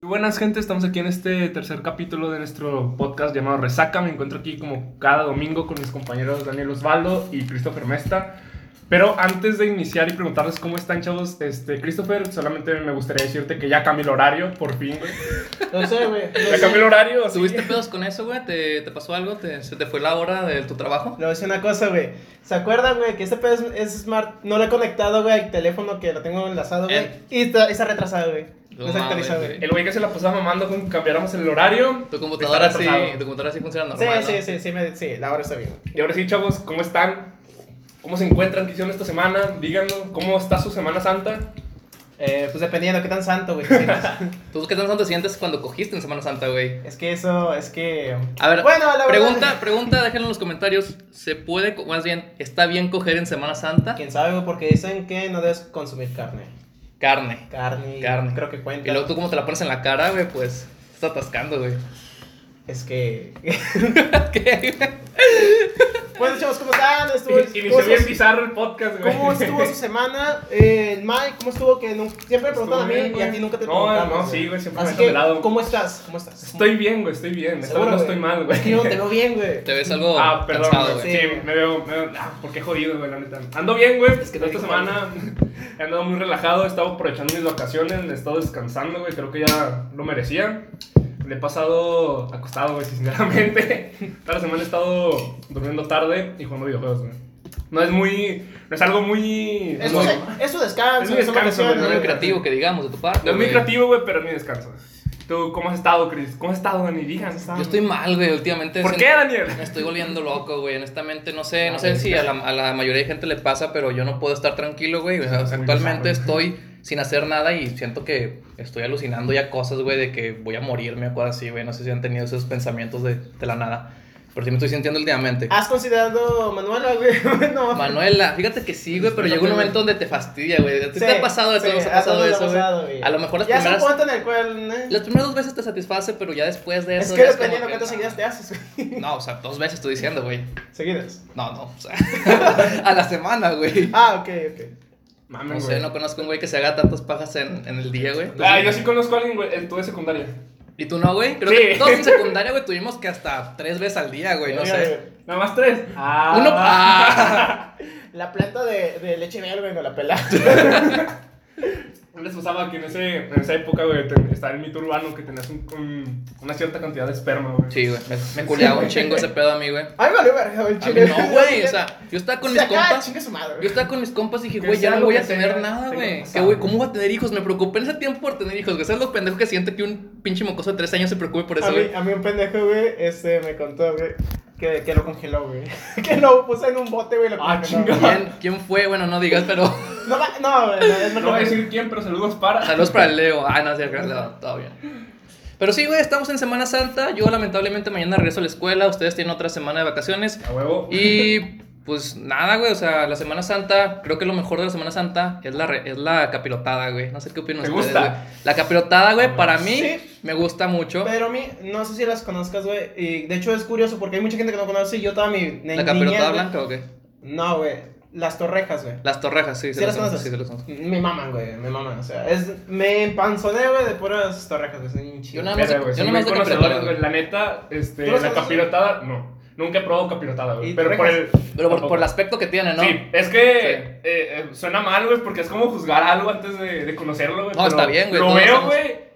Muy buenas gente, estamos aquí en este tercer capítulo de nuestro podcast llamado Resaca. Me encuentro aquí como cada domingo con mis compañeros Daniel Osvaldo y Christopher Mesta. Pero antes de iniciar y preguntarles cómo están, chavos, este, Christopher, solamente me gustaría decirte que ya cambió el horario, por fin, güey. No sé, güey. no Ya sé. cambió el horario. así. ¿Tuviste pedos con eso, güey? ¿Te, te pasó algo? ¿Te, ¿Se te fue la hora de tu trabajo? Le voy a decir una cosa, güey. ¿Se acuerdan, güey, que este pedo es, es smart? No lo he conectado, güey, al teléfono que lo tengo enlazado, güey. Eh. Y está, está retrasado, güey. No No actualizado, güey. El güey que se la pasaba mamando con que cambiáramos el horario. Tu computadora sí, tu computadora sí funciona Sí, normal, sí, ¿no? sí, sí, me- sí, la hora está bien. Y ahora sí, chavos, ¿cómo están? ¿Cómo se encuentran? ¿Qué hicieron esta semana? Díganlo. ¿Cómo está su Semana Santa? Eh, pues dependiendo qué tan santo, güey. te. ¿Tú qué tan te sientes cuando cogiste en Semana Santa, güey? es que eso, es que... A ver, Bueno, la verdad- pregunta, pregunta, déjenlo en los comentarios. ¿Se puede, co- más bien, está bien coger en Semana Santa? ¿Quién sabe, güey? Porque dicen que no debes consumir carne. Carne. Carne, Carne. creo que cuenta. Y luego tú como te la pones en la cara, güey, pues, estás atascando, güey. Es que... ¿Qué? bueno, chavos, ¿cómo están? Estuvo, Inició ¿cómo- bien bizarro el podcast, güey. ¿Cómo estuvo su semana? Eh, Mike, ¿cómo estuvo? Que siempre me preguntan a mí bien, y a ti nunca te No, preguntamos. no, sí, güey, siempre Así me que, pelado. ¿cómo estás? ¿Cómo estás? Estoy bien, güey, estoy bien. Esta Seguro, vez no estoy mal, güey. Es que yo no te veo bien, güey. Te ves algo Ah, perdón, cansado, güey. Sí, Sí. me veo. Me veo ah, ¿por qué jodido, güey? La neta. Ando bien, güey. Es que no esta semana he andado muy relajado. He estado aprovechando mis vacaciones. He estado descansando, güey. Creo que ya lo merecía. Le he pasado acostado, güey, sinceramente. Toda la semana he estado durmiendo tarde y jugando videojuegos, güey. No es muy. No es algo muy. Es, muy- es su descanso, Es es, mi su descanso, güey, No es muy creativo que digamos de tu parte. no es muy creativo, güey, pero es mi descanso. ¿Tú cómo has estado, Chris? ¿Cómo has estado, Dani? Digan. Yo estoy mal, güey, últimamente. ¿Por qué, Daniel? Me estoy volviendo loco, güey. Honestamente, no sé, no Ah, sé si a la, a la mayoría de gente le pasa, pero yo no puedo estar tranquilo, güey. O sea, actualmente bizarro. estoy sin hacer nada y siento que estoy alucinando ya cosas, güey, de que voy a morirme o cosas así, güey. No sé si han tenido esos pensamientos de, de la nada. Pero sí me estoy sintiendo últimamente. ¿Has considerado Manuela, güey? no. Manuela, fíjate que sí, güey, pero llega un momento donde te fastidia, güey. ¿A ti Sí, ¿Te ha pasado eso? sí, ¿Nos ha pasado eso, güey? pasado, güey. A lo mejor las ya es primeras... punto en el cual... ¿eh? Las primeras dos veces te satisface, pero ya después de Es eso... que ya dependiendo que- cuántas seguidas te haces, güey. No, o sea, dos veces estoy diciendo, güey. Seguidas. No, no, o sea, a la semana, güey. Ah, ok, ok. Mames, No sé, güey. no conozco un güey que se haga tantas pajas en, en el día, güey. Ah, yo sí conozco a alguien, güey. Tú de secundaria. ¿Y tú no, güey? Creo Sí. que todos en secundaria, güey, tuvimos que hasta tres veces al día, güey, no Oiga, sé. Nada más tres. Ah. Uno, ah, La planta de, de leche miel, güey, no la pela. Yo les usaba que en, ese, en esa época, güey, estaba el mito urbano que tenías un- un- una cierta cantidad de esperma, güey. Sí, güey, me, me culeaba un chingo ese pedo a mí, güey. Ay, vale, verga, güey, A mí chile. no, güey, o sea, yo estaba con mis compas. chingue su madre. Yo estaba con mis compas y dije, güey, ya no voy a tener sea, nada, güey. Que, güey, ¿cómo voy a tener hijos? Me preocupé en ese tiempo por tener hijos, güey. ¿Sabes lo pendejo que siente que un pinche mocoso de tres años se preocupe por A eso, mí, güey? a mí un pendejo, güey, este, me contó, güey, que, que lo congeló, güey. que lo puso en un bote, güey, lo Ah, congeló. chinga. ¿Quién, ¿Quién fue? Bueno, no digas, pero... No, no, güey, no, es No mejor voy a decir quién, pero saludos para. Saludos para el Leo. Ah, no, sí, acá, Leo, todo bien. Pero sí, güey, estamos en Semana Santa. Yo, lamentablemente, mañana regreso a la escuela. Ustedes tienen otra semana de vacaciones. A huevo. Y pues nada, güey. O sea, la Semana Santa, creo que lo mejor de la Semana Santa es la, re- es la capirotada, güey. No sé qué opinan ¿Te ustedes, gusta? güey. La capirotada, güey, para mí Sí. me gusta mucho. Pero a mí, no sé si las conozcas, güey, y de hecho es curioso porque hay mucha gente que no conoce y yo toda mi ¿La capirotada blanca o qué? No, güey, las torrejas, güey. Las torrejas, sí, ¿Sí se las conoces? sí, se las conozco. Me maman, güey, me maman, o sea, es, me empanzoné, güey, de puras torrejas, güey. Yo nada más- Verga, güey, yo de capirotada. La neta, este, ¿Tú los la conoces? capirotada, no. Nunca he probado capirotada, güey. ¿Y Pero por el. Pero por, el aspecto que tiene, ¿no? Sí, es que eh, eh, suena mal, güey, porque es como juzgar algo antes de, de conocerlo, güey. No, pero está bien, güey, Lo veo, güey,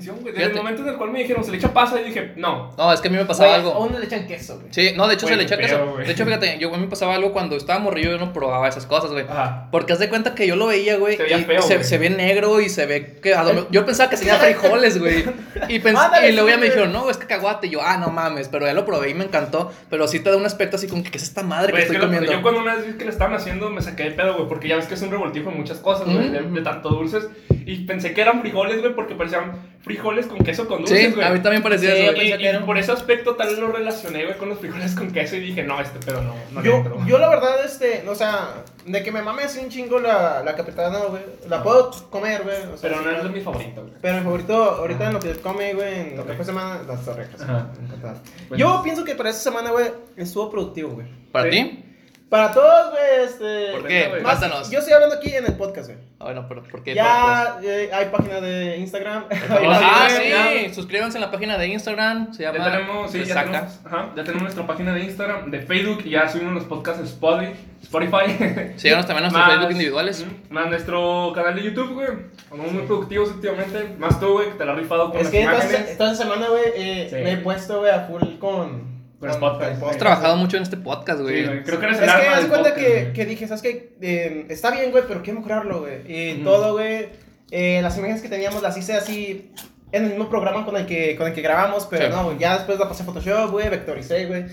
y güey. Desde el momento en el cual me dijeron, se le echa pasa, yo dije, no. No, es que a mí me pasaba Güey, algo. A uno le echan queso, güey. Sí, no, de hecho Güey, se le echa queso. güey. De hecho, fíjate, yo a mí me pasaba algo cuando estaba morrillo, yo no probaba esas cosas, güey. Ajá. Porque haz de cuenta que yo lo veía, güey. Se veía y feo, se, se ve negro y se ve que. yo pensaba que tenía frijoles, güey. Y, pens- Ándale, y luego ya me dijeron, no, es cacahuate. Y yo, ah, no mames. Pero ya lo probé y me encantó. Pero sí te da un aspecto así como que, ¿qué es esta madre Güey, que es estoy que lo- comiendo? yo cuando una vez vi que lo estaban haciendo me saqué de pedo, güey, porque ya ves que es un revoltijo de muchas cosas, güey, de tanto dulces. Y pensé que eran frijoles, güey, porque parecían frijoles con queso con dulces, Sí, güey. a mí también parecía Sí, eso. Y, era por ese aspecto tal vez lo relacioné, güey, con los frijoles con queso y dije, no, este pedo no, no Yo, entro. yo la verdad, este, o sea, de que me mame así un chingo la, la capirotada, no, güey. La puedo comer, güey. o sea, Pero no sí, es mi favorito, güey. Pero mi favorito ahorita en lo que come, güey, en lo que fue semana, las torrejas. Ajá. Bueno. Yo pienso que para esta semana, güey, estuvo productivo, güey. ¿Para Sí. ti? Para todos, güey, este. ¿Por qué? más- yo estoy hablando aquí en el podcast, güey. Ah, Bueno, pero ¿por qué? Ya eh, hay página de Instagram. Ah, sí, suscríbanse en la página de Instagram, se Ya llama tenemos, sí, ya tenemos, ajá, ya tenemos nuestra página de Instagram, de Facebook, y ya subimos los podcasts en Spotify. Spotify. Síganos también en nuestros Más- Facebook individuales. Más nuestro canal de YouTube, güey. Somos muy productivos últimamente. Más tú, güey, que te la has rifado con Es las que imágenes. esta semana, güey, eh, Sí. me he puesto, güey, a full con. Con Spotify. Has trabajado mucho en este podcast, Sí, güey. güey, creo que eres Es el que alma haz cuenta podcast, que, que dije, ¿sabes qué? Eh, está bien, güey, pero quiero mejorarlo, güey. Y Ujú. todo, güey. eh, las imágenes que teníamos las hice así en el mismo programa con el que, con el que grabamos, pero Sí. no, ya después la pasé a Photoshop, güey, vectoricé, güey.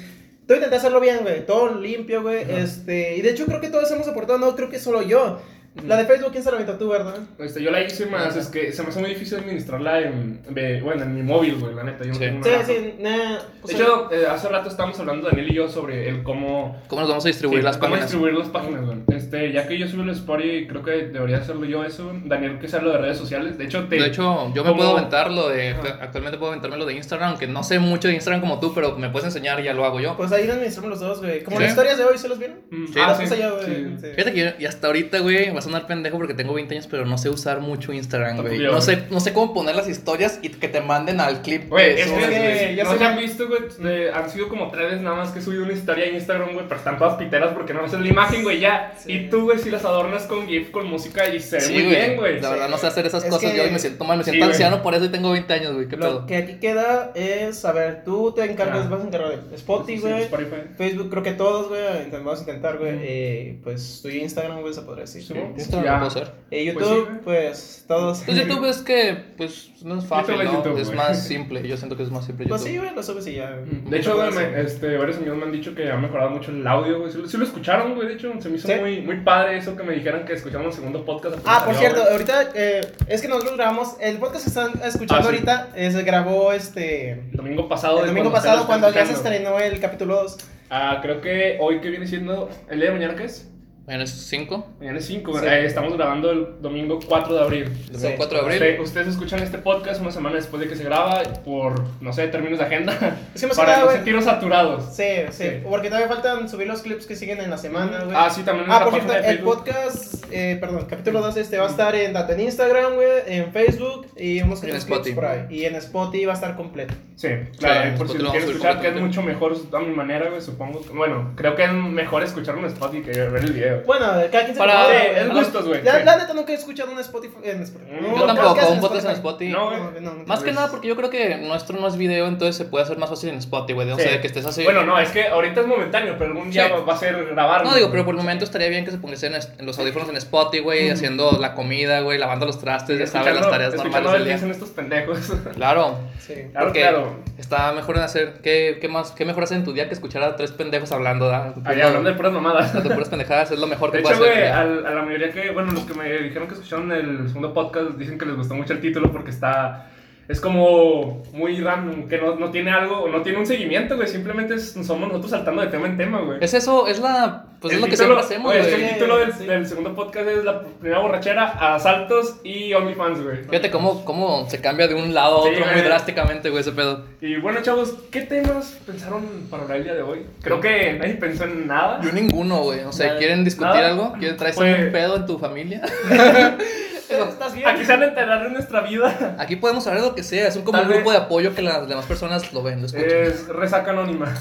Todo intenté hacerlo bien, güey, todo limpio, güey. Ajá. Este, y de hecho creo que todos hemos aportado, no creo que solo yo. La de Facebook, ¿quién se la aventó tú, verdad? Este, yo la hice más, es que se me hace muy difícil administrarla en, de- bueno, en mi móvil, güey, la neta. Yo no Sí. tengo Sí, una- sí, nah, o De hecho, eh, hace rato estábamos hablando, Daniel y yo, sobre el cómo... ¿Cómo nos vamos a distribuir sí, las cómo páginas? distribuir las páginas, güey. Este, ya que yo subo el story, creo que debería hacerlo yo eso. Daniel, que sea lo de redes sociales. De hecho, te... De hecho, yo me puedo aventar lo de. Ajá. Actualmente puedo aventarme lo de Instagram, aunque no sé mucho de Instagram como tú, pero me puedes enseñar y ya lo hago yo. Pues ahí administramos los dos, güey. Como Sí. las historias de hoy, ¿se los vieron? Mm, Sí. Ah, pues sí, allá, güey. sí. sí. Fíjate que yo, y hasta ahorita, güey, sonar pendejo porque tengo 20 años, pero no sé usar mucho Instagram, güey. No sé, no sé cómo poner las historias y que te manden al clip. Güey, es que, ya no se han visto, güey, han sido como tres veces nada más que he subido una historia en Instagram, güey, pero están todas piteras porque no haces la imagen, güey, ya. Sí. Y tú, güey, si las adornas con GIF, con música y se ve Sí, muy güey. bien, güey. La verdad, no sé hacer esas Es cosas. que- Yo me siento mal, me siento anciano por eso y tengo 20 años, güey. ¿Qué Lo pedo? que aquí queda es, a ver, tú te encargas, Ah. vas a encargar de Spotify, Sí, güey. Spotify. Facebook, creo que todos, güey, vamos a intentar, güey. Eh, pues tu Instagram, güey, se podría decir. Sí, Instagram Ya. lo puedo hacer. Eh, Pues YouTube, sí, pues, todos. Pues YouTube es que, pues, no es fácil, ¿no? YouTube, es güey. más simple. Yo siento que es más simple Pues YouTube. sí, güey, lo subes y ya. De hecho, güey, este, varios amigos me han dicho que ha mejorado mucho el audio, güey. Sí, lo- sí lo escucharon, güey. De hecho, se me hizo Sí. muy, muy padre eso que me dijeran que escuchamos el segundo podcast. Ah, por cierto, güey. ahorita eh, es que nosotros grabamos, el podcast que están escuchando Ah, ahorita eh, se grabó este El domingo pasado. el domingo cuando pasado cuando ya se estrenó el capítulo 2. Ah, creo que hoy que viene siendo. ¿El día de mañana qué es? Mañana es 5, Mañana es 5, Sí. estamos grabando el domingo 4 de abril. domingo Sí. 4 de abril. Usted- ustedes escuchan este podcast una semana después de que se graba por, no sé, términos de agenda. Es que más que para nada, no güey. sentirnos saturados. Sí, sí, Sí. porque todavía faltan subir los clips que siguen en la semana, güey. Ah, sí, también en Ah, por cierto, de el podcast, eh, perdón, capítulo 2 este va a estar en, tanto en Instagram, güey, en Facebook y Y en Spotify. por ahí. Y en Spotify va a estar completo. Sí, claro, Sí, por si lo quieren escuchar, que es mucho mejor a mi manera, güey, supongo. Bueno, creo que es mejor escucharlo en Spotify que ver el video. Bueno, cada quien se Para- acomoda, Sí, güey. es gustos, güey. La, sí. la neta nunca he escuchado un Spotify. En Spotify. Yo un Yo tampoco, un podcast en Spotify. No, güey. No, no, Más que nada porque yo creo que nuestro no es video, entonces se puede hacer más fácil en Spotify, güey. O Sí. sea, que estés así. Bueno, no, es que ahorita es momentáneo, pero algún día Sí. va- a ser grabar. No, digo, pero por el momento estaría bien que se pongan en, en los audífonos en Spotify, güey, haciendo la comida, güey, lavando los trastes, ya sabes, las tareas normales del que día. dicen estos pendejos. Claro, Sí. Claro, porque claro. está mejor en hacer. ¿qué, qué más, ¿Qué mejor hacer en tu día que escuchar a tres pendejos hablando? ¿da? Ahí hablando de puras mamadas. De puras pendejadas, es lo mejor que De puedes hecho, hacer. al- a la mayoría que, bueno, los que me dijeron que escucharon el segundo podcast dicen que les gustó mucho el título porque está, es como muy random, que no, no tiene algo, no tiene un seguimiento, güey, simplemente es- somos nosotros saltando de tema en tema, güey. Es eso, es la. Pues El es lo que siempre hacemos, güey, es que güey. el título del, Sí. del segundo podcast es la primera borrachera, asaltos y OnlyFans, güey. Fíjate cómo, cómo se cambia de un lado a Sí, otro muy güey. drásticamente, güey, ese pedo. Y bueno, chavos, ¿qué temas pensaron para hablar el día de hoy? Creo que nadie pensó en nada. Yo ninguno, güey. O sea. ¿quieren discutir Nada. algo? ¿Quieren traerse Pues- un pedo en tu familia? ¿Estás bien? Aquí se van a enterar de nuestra vida. Aquí podemos hablar de lo que sea. Es un como Tal un grupo vez- de apoyo que las demás personas lo ven, lo escuchan. Es resaca anónima.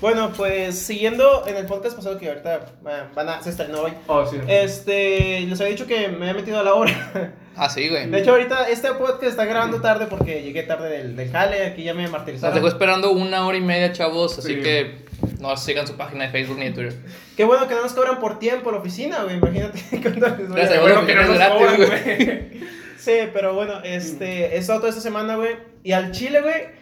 Bueno, pues siguiendo en el podcast pasado que ahorita eh, van a, se estrenó hoy. Oh, sí. Este, les había dicho que me he metido a la hora. Ah, sí, güey. De hecho, ahorita este podcast está grabando tarde porque llegué tarde del, del jale. Aquí ya me Nos martirizaron. dejó esperando una hora y media, chavos. Así Sí. que no sigan su página de Facebook ni de Twitter. Qué bueno que no nos cobran por tiempo la oficina, güey. Imagínate cuánto les voy a- bueno, que no es nos gratis, cobran, güey. Sí, pero bueno, este, he estado toda esta semana, güey. Y al chile, güey.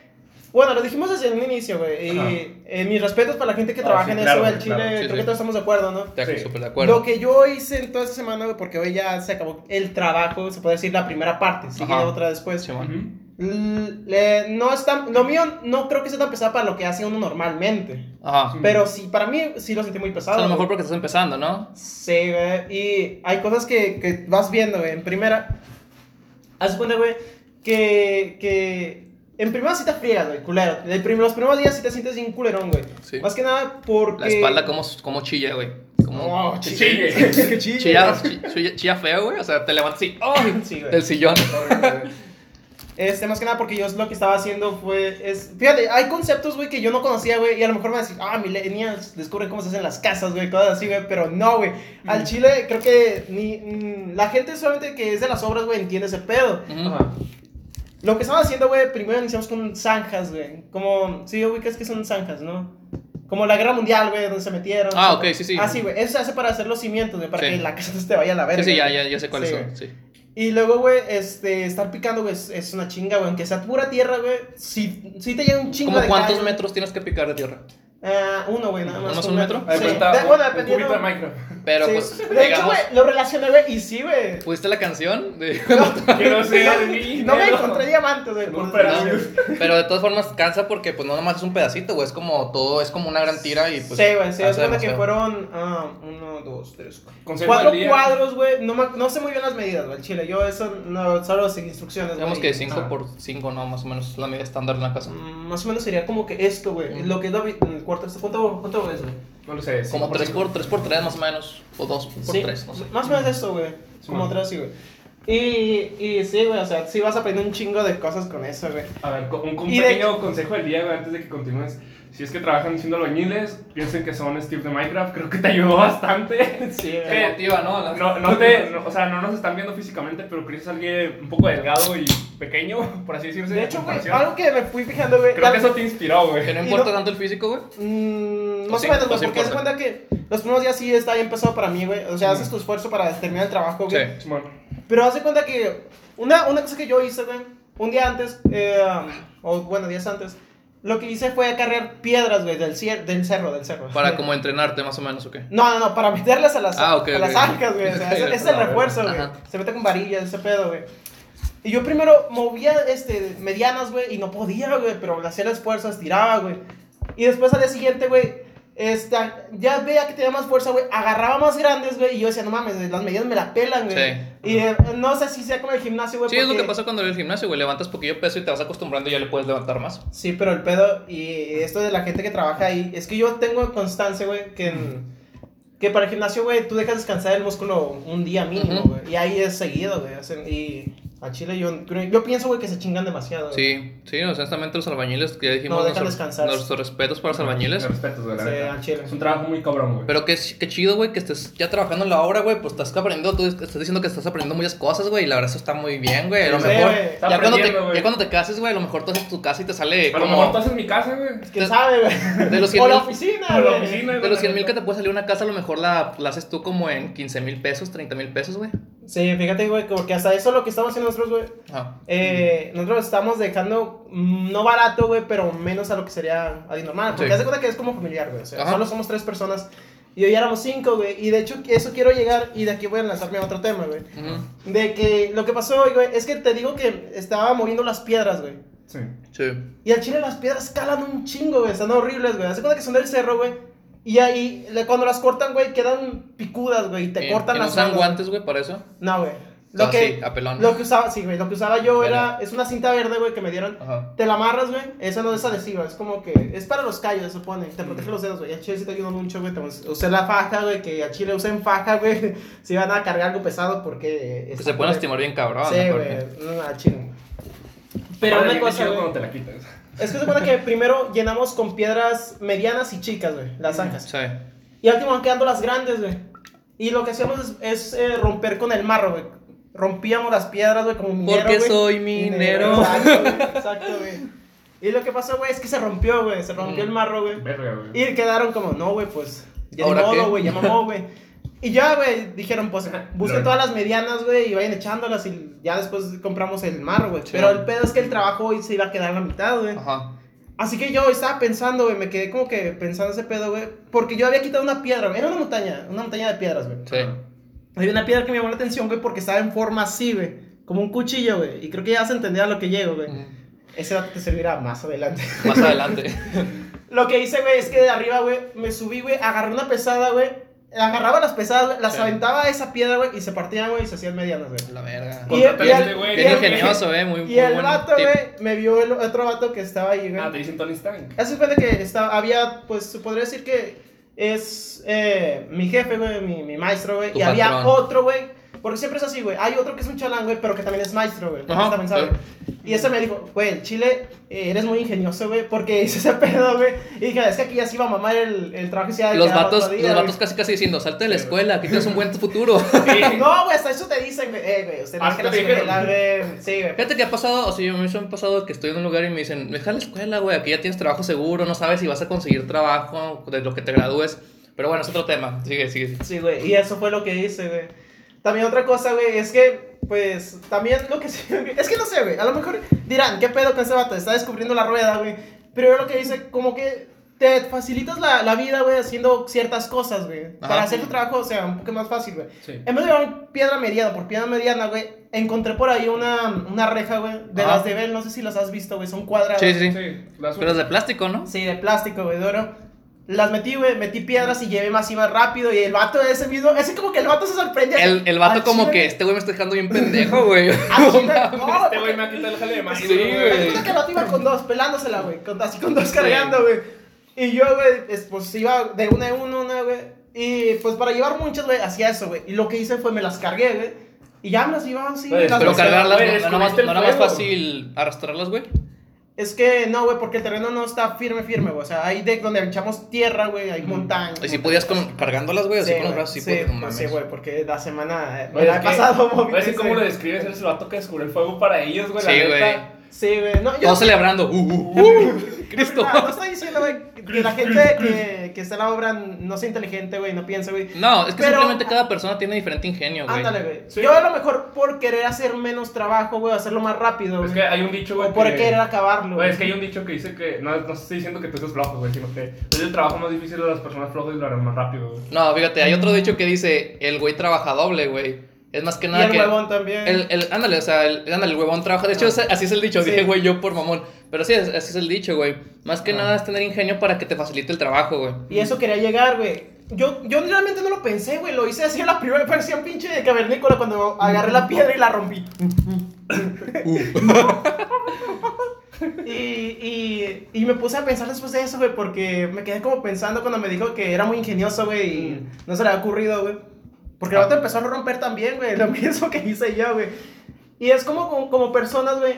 Bueno, lo dijimos desde un inicio, güey. Y eh, mis respetos para la gente que Ah, trabaja sí, en claro, eso, güey. Al chile, claro. Sí, creo sí. que todos estamos de acuerdo, ¿no? Sí. súper de acuerdo. Lo que yo hice en toda esta semana, güey, porque hoy ya se acabó el trabajo, se puede decir la primera parte, sigue otra después. Sí, man. Ujú. L- le- no es tan- lo mío no creo que sea tan pesado para lo que hace uno normalmente. Ajá. Pero sí, para mí sí lo sentí muy O pesado. sea, a lo mejor porque estás empezando, ¿no? Sí, güey. Y hay cosas que, que vas viendo, güey. En primera, haz de cuenta, güey, que, que en primera sí te friegas, güey, culero. De prim- los primeros días sí te sientes bien culerón, güey. Sí. Más que nada porque... La espalda como, como chilla, güey. No, chille. Que chille. Chilla, chi- chilla- chilla feo, güey. O sea, te levantas y. ¡Ay! Sí, güey. Del sillón. Este, más que nada porque yo lo que estaba haciendo fue, es, fíjate, hay conceptos, güey, que yo no conocía, güey, y a lo mejor me van a decir, ah, millennials descubren cómo se hacen las casas, güey, cosas así, güey, pero no, güey, al chile creo que ni, mm, la gente solamente que es de las obras, güey, entiende ese pedo. Ajá. Lo que estamos haciendo, güey, primero iniciamos con zanjas, güey, como, sí, ubicas que son zanjas, ¿no? Como la guerra mundial, güey, donde se metieron. Ah, ok, sí, sí. Ah, sí, güey, eso se hace para hacer los cimientos, güey, para Sí. que la casa no se te vaya a la verga. Sí, sí, ya, ya, ya sé cuáles Sí, son. Sí. Y luego, güey, este, estar picando, güey, es, es una chinga, güey. Aunque sea pura tierra, güey, sí, sí te llega un chingo ¿Cómo de cuántos callo. metros tienes que picar de tierra? Ah, uno, güey, nada más. ¿Nomás un metro? Ahí Sí. cuenta De- un- bueno, un dependiendo. cubito de Minecraft. Pero Sí. pues, De hecho, güey, lo relacioné, güey, y sí, güey. ¿pusiste la canción? De- Quiero ser No, mi no me encontré diamantes, güey. En un. Pero de todas formas cansa porque pues no nomás es un pedacito, güey. Es como todo, es como una gran tira y pues. sí, güey, sí, es cuenta que fueron ah, uno, dos, tres, cuatro. Cuadros, güey. No, no sé muy bien las medidas, güey, chile. Yo eso no, solo seguí instrucciones. Digamos que 5 Ah. por 5, no, más o menos la medida estándar de una casa. Mm, Más o menos sería como que esto, güey. Mm. Lo que es David, cuarto, ¿cuánto, cuánto es, güey? No lo sé. Como cinco 3 cinco. por 3 por 3 más o menos. O 2 por Sí, 3, no sé. Más o menos eso, güey. Como man. tres, sí, güey. Y, y sí, güey, o sea, sí vas a aprender un chingo de cosas con eso, güey. A ver, un, un Y de- pequeño consejo del día, güey, antes de que continúes. Si es que trabajan siendo albañiles, piensen que son Steve de Minecraft. Creo que te ayudó bastante. Sí, güey. motiva, ¿no? No, no te, no, o sea, no nos están viendo físicamente, pero Chris es alguien un poco delgado y pequeño, por así decirse. De hecho, güey, algo que me fui fijando, güey. Creo que eso te inspiró, güey. Que no importa no- tanto el físico, güey. Mm, O más sí, o menos, güey, porque importa. cuenta que los primeros días sí está bien pesado para mí, güey. O sea, Mm. haces tu esfuerzo para terminar el trabajo, güey. Sí. Pero haz de cuenta que una, una cosa que yo hice, güey, un día antes, eh, o bueno, días antes, lo que hice fue cargar piedras, güey, del, cier- del cerro, del cerro. Para como entrenarte más o menos, ¿o qué? No, no, no, para meterlas a las, Ah, ok, a ok. las ancas, güey. O sea, ese es el refuerzo, güey. Se mete con varillas, ese pedo, güey. Y yo primero movía este, medianas, güey, y no podía, güey, pero hacía el esfuerzo, estiraba, güey. Y después al día siguiente, güey, este, ya veía que tenía más fuerza, güey, agarraba más grandes, güey, y yo decía, no mames, las medidas me la pelan, güey. Sí. Y eh, no sé si sea como el gimnasio, güey. Sí, es lo que pasa cuando eres el gimnasio, güey. Levantas poquillo peso y te vas acostumbrando y ya le puedes levantar más. Sí, pero el pedo y esto de la gente que trabaja ahí, es que yo tengo constancia, güey, que, en- que para el gimnasio, güey, tú dejas descansar el músculo un día mínimo, güey. Y ahí es seguido, güey. Y a Chile yo, yo pienso, güey, que se chingan demasiado. güey. Sí, sí, honestamente los albañiles, que ya dijimos, No, dejan nuestros, descansar. nuestros respetos para los albañiles. Me respetos, güey, la Sí, al chile. Es un trabajo muy cabrón, güey. Pero qué, qué chido, güey, que estés ya trabajando en la obra, güey, pues estás aprendiendo, tú estás diciendo que estás aprendiendo muchas cosas, güey, y la verdad eso está muy bien, güey. A lo Sí, mejor, güey. Está ya cuando, te, aprendiendo, güey. ya cuando te cases, güey, a lo mejor tú haces tu casa y te sale A lo como... mejor tú haces mi casa, güey. ¿Quién de- sabe, güey? de los 100 O la mil- oficina, O güey. De los 100 mil que te puede salir una casa, a lo mejor la, la haces tú como en 15 mil pesos, 30 mil pesos, güey. Sí, fíjate, güey, porque hasta eso es lo que estamos haciendo nosotros, güey. Ajá. Eh, nosotros estamos dejando mm, no barato, güey, pero menos a lo que sería a normal. Porque Sí. haz de cuenta que es como familiar, güey. O sea, Ajá. solo somos tres personas. Y hoy éramos cinco, güey. Y de hecho, eso quiero llegar. Y de aquí voy a lanzarme a otro tema, güey. De que lo que pasó hoy, güey, es que te digo que estaba moviendo las piedras, güey. Sí. Sí. Y al chile las piedras calan un chingo, güey. Están horribles, güey. Haz de cuenta que son del cerro, güey. Y ahí, cuando las cortan, güey, quedan picudas, güey. Y te ¿Que- cortan que no las usan manos, guantes, güey, para eso? No, güey. Lo Ah, que, sí, a pelón. lo que usaba, sí, güey. Lo que usaba yo era. Es una cinta verde, güey, que me dieron. Ajá. Te la amarras, güey. Esa no es adhesiva, es como que. Es para los callos, se supone. Te protege los dedos, güey. A Chile sí te ayuda mucho, güey. Te- Usé la faja, güey. Que a Chile usen faja, güey. Si van a cargar algo pesado porque. Que está se pueden lastimar bien cabrón. Sí, ¿no? güey. No, A Chile. Pero una cosa, cuando te la quitas. Es que se supone que primero llenamos con piedras medianas y chicas, güey. Las zanjas. Sí. Y al último van quedando las grandes, güey. Y lo que hacíamos es, es, eh, romper con el marro, güey. Rompíamos las piedras, güey, como minero, Porque soy minero. Exacto, güey. Exacto, güey. Y lo que pasó, güey, es que se rompió, güey. Se rompió Mm. el marro, güey. Verga, güey. Y quedaron como, no, güey, pues. Ya ni ¿Ahora qué? modo, güey, ya mamó, güey. Y ya, güey, dijeron, pues, busquen todas las medianas, güey, y vayan echándolas. Y ya después compramos el marro, güey. Sí. Pero el pedo es que el trabajo hoy se iba a quedar a la mitad, güey. Ajá. Así que yo estaba pensando, güey, me quedé como que pensando ese pedo, güey. Porque yo había quitado una piedra, güey. Era una montaña, una montaña de piedras, güey. Sí. Había una piedra que me llamó la atención, güey, porque estaba en forma así, güey. Como un cuchillo, güey. Y creo que ya se entendía a lo que llego, güey. Ujú. Ese dato te servirá más adelante. Más adelante. lo que hice, güey, es que de arriba, güey, me subí, güey, agarré una pesada, güey. Agarraba las pesadas, güey, las Sí. aventaba a esa piedra, güey, y se partían, güey, y se hacían medianas, güey. La verga. Y el- y el- Contrataste, güey. y Bien ingenioso, eh. Muy, Y muy el buen vato, tip. güey, me vio el otro vato que estaba ahí, güey. Ah, te dicen Tony Stark. Hace cuenta que estaba, había, pues, se podría decir que es eh, mi jefe, güey, mi, mi maestro, güey. Y había otro, güey. Porque siempre es así, güey. Hay otro que es un chalán, güey, pero que también es maestro, güey. Ajá, También sabe. Y ese me dijo, güey, el chile, eh, eres muy ingenioso, güey, porque hice ese pedo, güey. Y dije, es que aquí ya se iba a mamar el, el trabajo y se iba a Los vatos, día, los vatos casi casi diciendo, salte de la escuela, aquí tienes un buen futuro. No, güey, hasta eso te dicen, güey. Eh, güey, usted no es que te la escuela, güey. Sí, güey. Fíjate que ha pasado, o sea, yo- a mí me ha pasado que estoy en un lugar y me dicen, deja la escuela, güey, aquí ya tienes trabajo seguro, no sabes si vas a conseguir trabajo de lo que te gradúes. Pero bueno, es otro tema. Sigue, sigue. sigue. Sí, güey, y eso fue lo que hice, güey. También otra cosa, güey, es que, pues, también lo que sí, es que no sé, güey, a lo mejor dirán, ¿qué pedo con ese vato? Está descubriendo la rueda, güey. Pero yo lo que hice, como que te facilitas la, la vida, güey, haciendo ciertas cosas, güey. Para hacer tu trabajo, o sea, un poco más fácil, güey. Sí. En vez de llevar piedra mediana por piedra mediana, güey, encontré por ahí una, una reja, güey, de Ajá. las de Bell, no sé si las has visto, güey, son cuadradas. Sí, sí, sí. Sí, las Pero es de plástico, ¿no? Sí, de plástico, güey, de oro. Las metí, güey, metí piedras y llevé más y más rápido. Y el vato ese mismo, ese como que el vato se sorprende. El, el vato como chile, que este güey me está dejando bien pendejo, güey. no, Este güey me ha quitado el jale de más. Sí, güey. que el vato iba con dos, pelándosela, güey. Con, así con dos cargando, güey. Y yo, güey, es- pues iba de una en una, una, güey. Y pues para llevar muchas, güey, hacía eso, güey. Y lo que hice fue me las cargué, güey. Y ya me las llevaba así, las Pero cargarlas, güey, ¿no, no, más, el no era más fácil arrastrarlas, güey? Es que no, güey, porque el terreno no está firme, firme, güey. O sea, ahí de donde echamos tierra, güey, hay montaña. Y si podías con, cargándolas, güey, así con los güey, brazos, sí, sí, pues, no pues sí, güey, porque la semana eh, me Güey, la he que- pasado Güey, como güey. lo describes, eres el vato que descubrió el fuego para ellos, güey. Sí, neta. Sí, güey. No, yo Todos celebrando. Uh, uh, uh, Cristo. No, no estoy diciendo, güey, que la gente que, que está en la obra no sea inteligente, güey, no piense, güey. No, es que Pero- simplemente cada persona tiene diferente ingenio, güey. Ándale, güey. Sí. Yo a lo mejor por querer hacer menos trabajo, güey, hacerlo más rápido, Es güey. que hay un dicho, güey. O por que- querer acabarlo, Güey, es que hay un dicho que dice que. No, no estoy diciendo que tú seas flojo, güey, sino que es el trabajo más difícil de las personas flojas y lo harán más rápido, güey. No, fíjate, hay otro dicho que dice, el güey trabaja doble, güey. Es más que Y nada el que... huevón también. El, el, ándale, o sea, el, ándale, el huevón trabaja. De hecho, ese- así es el dicho. Sí. Dije, güey, yo por mamón. Pero sí, es- así es el dicho, güey. Más que Ah. nada es tener ingenio para que te facilite el trabajo, güey. Y eso quería llegar, güey. Yo, yo realmente no lo pensé, güey. Lo hice así en la primera versión pinche de cavernícola cuando agarré la piedra y la rompí. y, y, y me puse a pensar después de eso, güey, porque me quedé como pensando cuando me dijo que era muy ingenioso, güey, y no se le había ocurrido, güey. Porque el vato empezó a romper también, güey, lo mismo que hice yo, güey. Y es como, como, como personas, güey,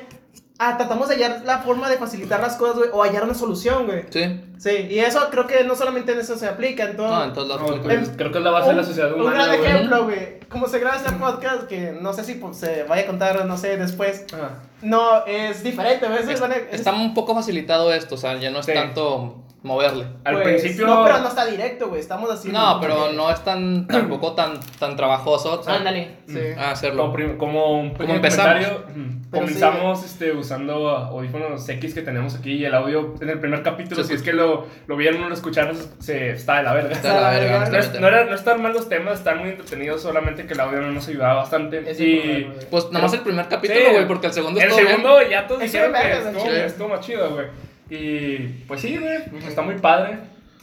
ah, tratamos de hallar la forma de facilitar las cosas, güey, o hallar una solución, güey. Sí. Sí, y eso creo que no solamente en eso se aplica, en todo. No, en todos lados. No, creo que es la base de la sociedad Un humana, gran güey. ejemplo, güey. Como se graba este podcast, que no sé si pues, se vaya a contar, no sé, después. Ah. No, es diferente, güey. es- Está un poco facilitado esto, o sea, ya no es Sí. tanto moverle. Al pues, principio. No, pero no está directo, güey. Estamos haciendo. No, pero no es tan, tampoco tan, tan trabajoso Ándale, sí. a hacerlo. Como, como un pequeño empezamos. comentario, Pero comenzamos este, usando audífonos X que tenemos aquí y el audio en el primer capítulo, Se si es que lo, lo vieron o lo escucharon, se está de la verga. Está de la verga, No, es- era- no están mal los temas, están muy entretenidos, solamente que el audio no nos ayudaba bastante. Es el y problema. Pues nada más el primer capítulo, Sí. güey, porque el segundo el estuvo bien. segundo ya todos Es dijeron que sí. estuvo más chido, güey. Y pues sí, güey, está muy padre,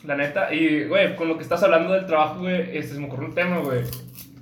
la neta. Y, güey, con lo que estás hablando del trabajo, güey, este, se me ocurrió un tema, güey.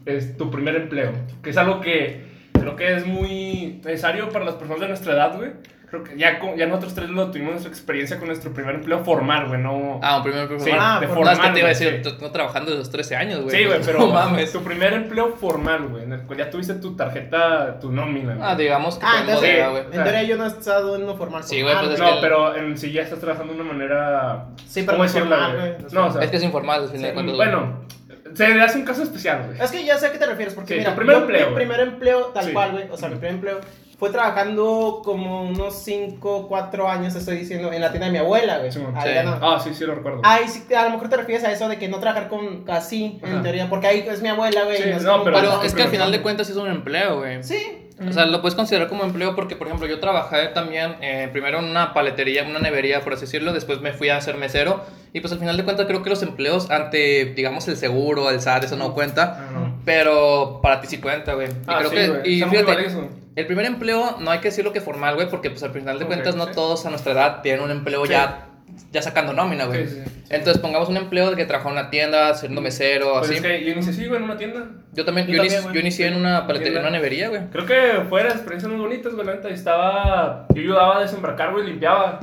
Es tu primer empleo, que es algo que creo que es muy necesario para las personas de nuestra edad, güey. Creo que ya, ya nosotros tres lo tuvimos nuestra experiencia con nuestro primer empleo formal, güey, no... Ah, un primer primer Sí, formal. de no, formal, es que te iba a decir, sí. tú trabajando desde los 13 años, güey. Sí, güey, pero No mames. tu primer empleo formal, güey, en el cual ya tuviste tu tarjeta, tu nómina, güey. Ah, digamos que Ah, entonces, bodega, sí. güey. en teoría yo no he estado en uno formal. Sí, güey, formal, pues es No, que- pero en sí ya estás trabajando de una manera. Sí, pero ¿Cómo no formal, güey? güey. No, o sea. Es que es informal, al final Sí, de cuentas. güey. Bueno, se le hace un caso especial, güey. Es que ya sé a qué te refieres, porque Sí, mira, primer yo, empleo, mi primer empleo tal Sí. cual, güey, o sea, mi primer empleo fue trabajando como unos 5, 4 años, estoy diciendo, en la tienda de mi abuela, güey. Sí, Sí. no. Ah, sí, sí, lo recuerdo. Ahí sí, a lo mejor te refieres a eso de que no trabajar con así, en Ajá. teoría, porque ahí es mi abuela, güey. Sí, es no, pero- Pero es que al final de cuentas es un empleo, güey. Sí. O sea, lo puedes considerar como empleo porque, por ejemplo, yo trabajé también eh, primero en una paletería, una nevería, por así decirlo, después me fui a ser mesero y pues al final de cuentas creo que los empleos ante, digamos, el seguro, el SAT, eso no cuenta, Ah, no. pero para ti sí cuenta, güey. Y Ah, creo sí, que, y fíjate. El primer empleo no hay que decirlo que formal, güey, porque pues al final de cuentas no sí. todos a nuestra edad tienen un empleo Sí. ya, ya sacando nómina, güey. Sí, sí, sí. Entonces pongamos un empleo de que trabaja en una tienda, siendo mesero, Pues así. es que yo inicié así, güey, en una tienda. Yo también, Yo yo, también, inici- güey. yo inicié en una paletería, en una nevería, güey. Creo que fue de las experiencias muy bonitas, güey, la estaba. Yo ayudaba a desembarcar, güey, limpiaba.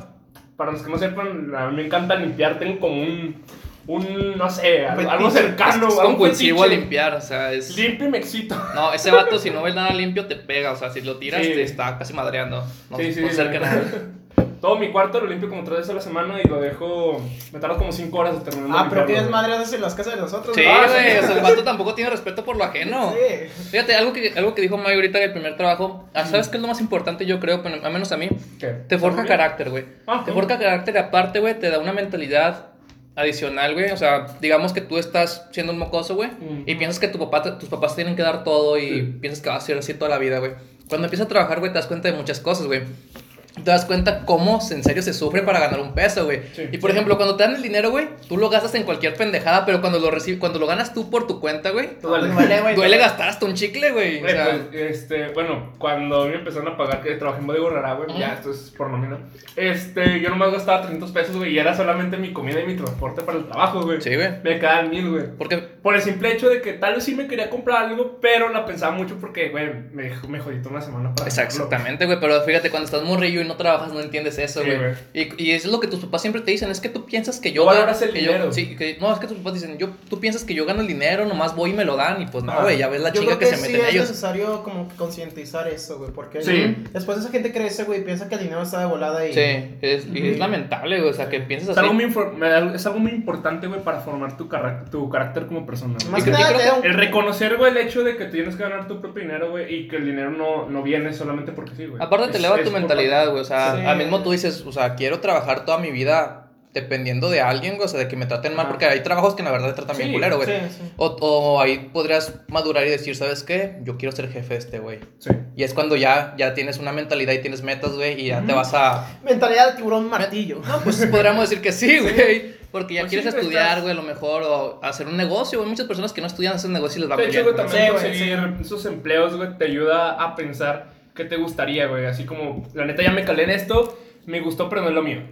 Para los que no sepan, a mí me encanta limpiar. Tengo como un. Un, no sé, algo, Fetiche. cercano, Es algo compulsivo a limpiar, o sea, es... Limpio y me excito. No, ese vato si no ves nada limpio te pega, o sea, si lo tiras Sí. te está casi madreando. No, sí, sí, no sí, cerca nada. Todo mi cuarto lo limpio como tres veces a la semana y lo dejo. Me tardo como cinco horas terminando. Ah, pero desmadre haces en las casas de nosotros. Sí, ¿no? Ah, güey, sí. o sea, el vato tampoco tiene respeto por lo ajeno. Sí. Fíjate, algo que, algo que dijo Mayo ahorita en el primer trabajo, ah, ¿sabes qué es lo más importante yo creo, al menos a mí? ¿Qué? Te forja carácter, güey. Ah, Te forja carácter y aparte, güey, te da una mentalidad adicional, güey. O sea, digamos que tú estás siendo un mocoso, güey, Mm. y piensas que tu papá, tus papás tienen que dar todo y Sí. piensas que va a ser así toda la vida, güey. Cuando empiezas a trabajar, güey, te das cuenta de muchas cosas, güey. Te das cuenta cómo en serio se sufre para ganar un peso, güey. Sí. y por ejemplo, cuando te dan el dinero, güey, tú lo gastas en cualquier pendejada, pero cuando lo recibes, cuando lo ganas tú por tu cuenta, güey, Duele. Duele, güey. duele gastar hasta un chicle, güey. O Güey, sea, pues, este, bueno, cuando me empezaron a pagar que trabajé en Bodega Horrera, güey, ya esto es por nómina. Este, yo nomás gastaba 300 pesos, güey, y era solamente mi comida y mi transporte para el trabajo, güey. sí, güey. Me quedaban mil, güey. Porque Por el simple hecho de que tal vez sí me quería comprar algo, pero la pensaba mucho porque, güey, me, me jodí toda una semana para. Exactamente, güey, pero fíjate, cuando estás morrillo y no trabajas, no entiendes eso, Sí, güey. y, y eso es lo que tus papás siempre te dicen, es que tú piensas que yo... No valoras el que yo- dinero. sí, que, no, es que tus papás dicen, yo, tú piensas que yo gano el dinero, nomás voy y me lo dan, y pues no, güey, ya ves la Yo chinga creo que, que, se sí meten es ellos. necesario como que concientizar eso, güey, porque Sí. después esa gente crece, güey, y piensa que el dinero está de volada y... Sí, es, y es lamentable, güey, o sea, que piensas Es así. algo, muy es algo muy importante, güey, para formar tu, tu carácter como persona. Más que nada creo El reconocer, güey, el hecho de que tienes que ganar tu propio dinero, güey, y que el dinero no, no viene solamente porque sí, güey. Aparte te Es- eleva es tu mentalidad, güey. O sea, Sí. al mismo tú dices, o sea, quiero trabajar toda mi vida dependiendo de alguien, güey. O sea, de que me traten mal. Porque hay trabajos que la verdad te tratan bien culero, güey. Sí, sí. O, o ahí podrías madurar y decir, ¿sabes qué? Yo quiero ser jefe de este, güey. Sí. Y es cuando ya, ya tienes una mentalidad y tienes metas, güey, y ya te vas a... Mentalidad de tiburón martillo. No, pues podríamos decir que sí, güey. Porque ya Pues quieres güey, estudiar, estás- güey, a lo mejor, o hacer un negocio, güey. Muchas personas que no estudian hacen negocios y les va De muy hecho, güey, también Sí, güey, conseguir esos empleos, güey, te ayuda a pensar qué te gustaría, güey. Así como, la neta, ya me calé en esto, me gustó, pero no es lo mío.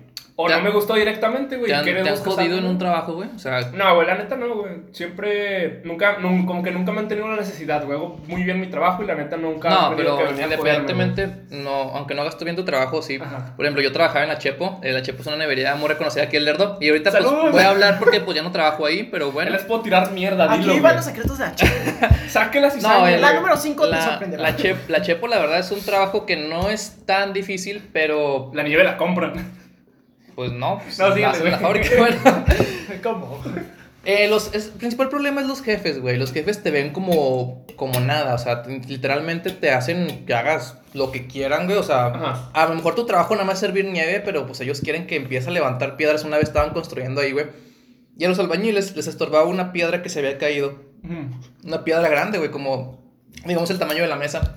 O ¿Te no han- me gustó directamente, güey. ¿Te han, ¿quieres te han buscar jodido en un trabajo, güey? O sea, No, güey, la neta no, güey. Siempre, nunca, nun- como que nunca me han tenido la necesidad, güey. Hago muy bien mi trabajo y la neta nunca. No, pero que independientemente, no, aunque no hagas tú bien tu trabajo, sí. Ajá. Por ejemplo, yo trabajaba en la Chepo. eh, La Chepo es una nevería muy reconocida aquí en Lerdo. Y ahorita pues voy a hablar porque pues ya no trabajo ahí, pero bueno. Les puedo tirar mierda, Aquí dilo, van los secretos de la chica. Sáquelas y No, sáquenlas, el- La número 5 te La, sorprenderá. la, Chep- la Chepo, la verdad, es un trabajo que no es tan difícil, pero La nieve la compran. Pues no. Pues, No, la en la güey. fábrica, bueno. ¿Cómo? Eh, los, es- el principal problema es los jefes, güey. Los jefes te ven como, como nada. O sea, te- literalmente te hacen que hagas lo que quieran, güey. O sea, Ajá. a lo mejor tu trabajo nada más es servir nieve, pero pues ellos quieren que empieces a levantar piedras. Una vez estaban construyendo ahí, güey. Y a los albañiles les estorbaba una piedra que se había caído. Una piedra grande, güey, como, digamos, el tamaño de la mesa.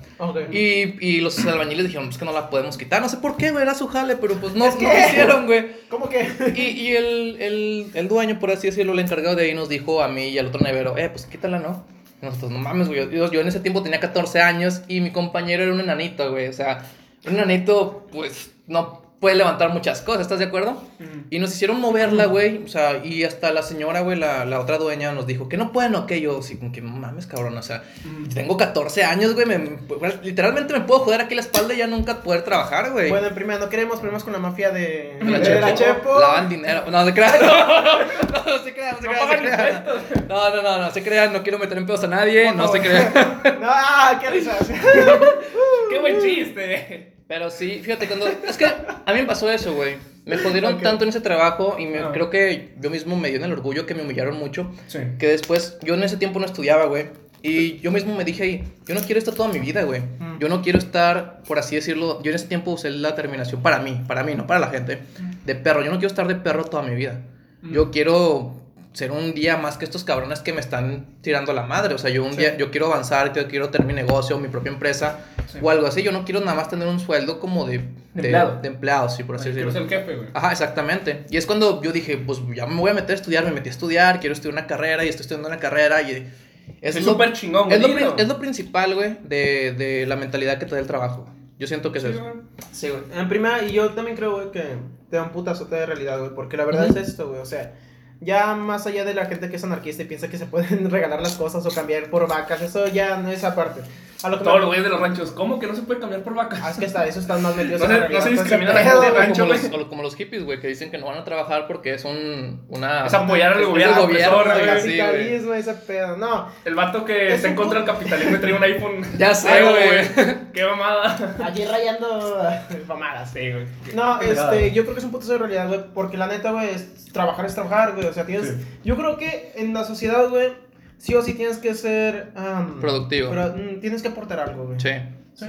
Y, y los albañiles dijeron, pues que no la podemos quitar. No sé por qué, güey, era su jale, pero pues no, que- no lo hicieron, güey. ¿Cómo que? Y, y el, el, el dueño, por así decirlo, el encargado de ahí nos dijo a mí y al otro nevero, eh, pues quítala, ¿no? Y nosotros, no mames, güey. Yo, yo en ese tiempo tenía 14 años y mi compañero era un enanito, güey. O sea, un enanito, pues, no puede levantar muchas cosas, ¿estás de acuerdo? Y nos hicieron moverla, güey. O sea, y hasta la señora, güey, la, la otra dueña nos dijo que no pueden, o que yo, sí, como que no mames, cabrón. O sea, tengo 14 años, güey. me- me- literalmente me puedo joder aquí la espalda y ya nunca poder trabajar, güey. Bueno, en primera, no queremos problemas con la mafia de, La de Chepo. la Chepo. Lavan dinero. No, se crean. No, no se crean, se No crean, se pagan crean. No, no, no, no se crean. No quiero meter en pedos a nadie. No se crean. No, ah, qué risas. ¡Qué buen chiste! Pero sí, fíjate, cuando. Es que a mí me pasó eso, güey. Me jodieron tanto en ese trabajo y me, Ah. creo que yo mismo me dio en el orgullo que me humillaron mucho. Sí. Que después, yo en ese tiempo no estudiaba, güey. Y yo mismo me dije yo no quiero esto toda mi vida, güey. Mm. Yo no quiero estar, por así decirlo, yo en ese tiempo usé la terminación para mí, para mí, no para la gente, de perro. Yo no quiero estar de perro toda mi vida. Yo Mm. quiero ser un día más que estos cabrones que me están tirando la madre. O sea, yo un Sí. día, yo quiero avanzar, yo quiero tener mi negocio, mi propia empresa Sí. o algo así. Yo no quiero nada más tener un sueldo como de, de, empleado. de empleado, sí, por así Quiero decirlo. ser el jefe, güey. Ajá, exactamente. Y es cuando yo dije, pues ya me voy a meter a estudiar, me metí a estudiar, quiero estudiar una carrera y estoy estudiando una carrera y es, súper chingón, güey. es, lo, es lo principal, güey, de, de la mentalidad que te da el trabajo. Yo siento que es Sí, eso. güey. Sí, güey. En primera, y yo también creo, güey, que te da un putazote de realidad, güey. Porque la verdad Ujú. es esto, güey. O sea, ya más allá de la gente que es anarquista y piensa que se pueden regalar las cosas o cambiar por vacas, eso ya no es aparte. A lo que Todos los güeyes de los ranchos, ¿cómo que no se puede cambiar por vacas? Ah, es que está, eso están más metidos No en se- la no se discrimina a la gente de güey. rancho, como, los, como los hippies, güey, que dicen que no van a trabajar porque es un, una... Es apoyar al es el gobierno, gobierno, güey, güey. güey. Capitalismo, ese pedo. No, El vato que Es está en un contra del capitalismo y trae un iPhone. Ya sé, güey. Qué mamada. allí rayando mamadas. Sí, güey. No, este, yo creo que es un puto de realidad, güey, porque la neta, güey, es- trabajar es trabajar, güey, o sea, tienes, Sí. yo creo que en la sociedad, güey, sí o sí tienes que ser, Productivo. pero, mm, tienes que aportar algo, güey. Sí. Sí.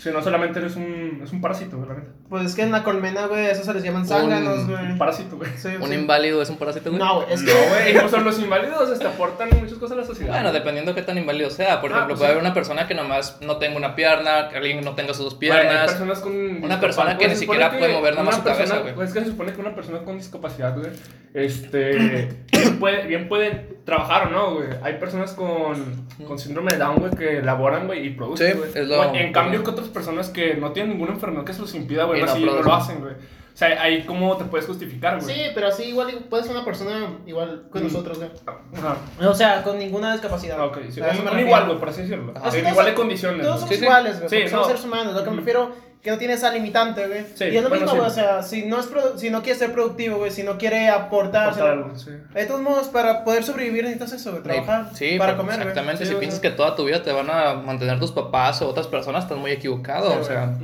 Sí, no solamente eres un, es un parásito, güey, la neta. Pues es que en la colmena, güey, eso se les llaman zánganos, Un- güey. Un parásito, güey. Sí, ¿Un sí. inválido es un parásito, güey? No, güey, es no, que... güey, no son los inválidos, este, aportan muchas cosas a la sociedad. Bueno, dependiendo qué tan inválido sea. Por Ah, ejemplo, pues puede sí. haber una persona que nomás no tenga una pierna, que alguien no tenga sus dos hay piernas. personas con Una persona que ni siquiera puede mover nada más su cabeza, güey. pues es que se supone que una persona con discapacidad, güey, este, bien puede, bien puede trabajar o no, güey. Hay personas con, con síndrome de Down, güey, que laboran, güey, y producen, Sí, güey. es lo- En cambio, que otras personas que no tienen ninguna enfermedad que se los impida, güey, no así no lo hacen, güey. O sea, ahí cómo te puedes justificar, güey. Sí, pero así igual puedes ser una persona igual con Mm. nosotros, güey. Ajá. O sea, con ninguna discapacidad. Ah, ok, sí. A eso me Un, un refiero. igual, güey, por así decirlo. Que En todos- igual de condiciones. Todos somos Sí, sí. iguales, güey. Sí, somos no. seres humanos. Lo que me Ujú. refiero que no tiene esa limitante, güey. Sí, y es lo bueno, mismo, sí. güey. O sea, si no, es si no quiere ser productivo, güey, si no quiere aportar. Aportar algo, sí. De todos modos, para poder sobrevivir necesitas eso, güey. Trabajar. Sí, para pero comer, güey. Exactamente. Sí, si o piensas sea, que toda tu vida te van a mantener tus papás o otras personas, estás muy equivocado. Sí, o sea.